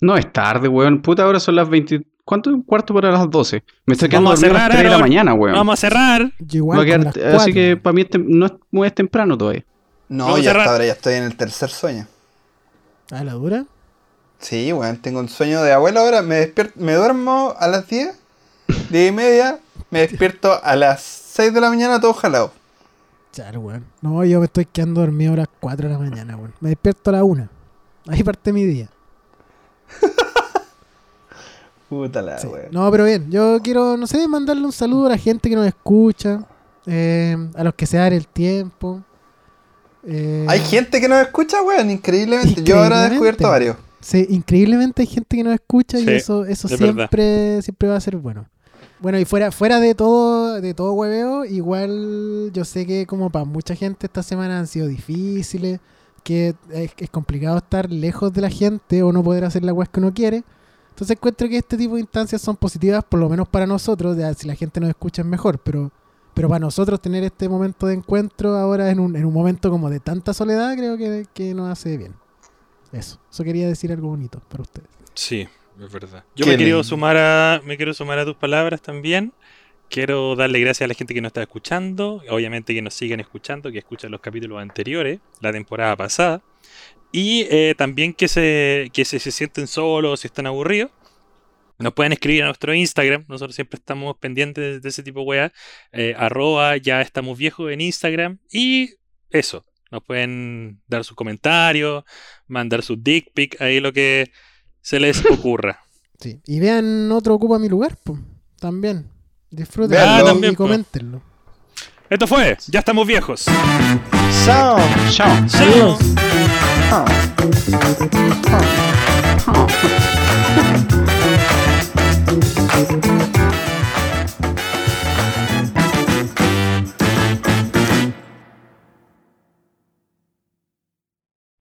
No es tarde, weón. Puta, ahora son las 20. ¿Cuánto? Un cuarto para las 12. Me estoy quedando a dormido a las cerrar, 3 de la mañana, weón. Vamos a cerrar. Igual a quedar- las así que para mí es no es muy es temprano todavía. No, Vamos ya hasta ahora ya estoy en el tercer sueño. ¿A la dura? Sí, weón, tengo un sueño de abuela ahora. Me despierto, me duermo a las 10, 10 y media, me (laughs) despierto a las 6 de la mañana todo jalado. Char, weón. No, yo me estoy quedando dormido a las 4 de la mañana, weón. Me despierto a las 1. Ahí parte mi día. Puta la Sí. No, pero bien, yo quiero, no sé, mandarle un saludo a la gente que nos escucha, eh, a los que se dan el tiempo. eh, Hay gente que nos escucha, weón, increíblemente. Yo ahora he descubierto varios. Sí, increíblemente hay gente que nos escucha y eso, eso es siempre, siempre va a ser bueno. Bueno, y fuera, fuera de todo, de todo hueveo, igual yo sé que como para mucha gente esta semana han sido difíciles, que es, es complicado estar lejos de la gente o no poder hacer la web que uno quiere. Entonces encuentro que este tipo de instancias son positivas, por lo menos para nosotros, ya, si la gente nos escucha es mejor, pero, pero para nosotros tener este momento de encuentro ahora en un, en un momento como de tanta soledad, creo que, que nos hace bien. Eso, eso quería decir algo bonito para ustedes. Sí, es verdad. Yo me quiero sumar a me quiero sumar a tus palabras también. Quiero darle gracias a la gente que nos está escuchando, obviamente que nos siguen escuchando, que escuchan los capítulos anteriores, la temporada pasada, y eh, también que se que se, se sienten solos, si están aburridos. Nos pueden escribir a nuestro Instagram, nosotros siempre estamos pendientes de, de ese tipo de weas, eh, arroba ya estamos viejos en Instagram, y eso, nos pueden dar sus comentarios, mandar sus dick pic, ahí lo que se les (laughs) ocurra. Sí. Y vean otro ocupa mi lugar, pues, también. Disfruten y- y po. coméntenlo. Esto fue, ya estamos viejos. Chao. Chao. Chao. Chao. (laughs)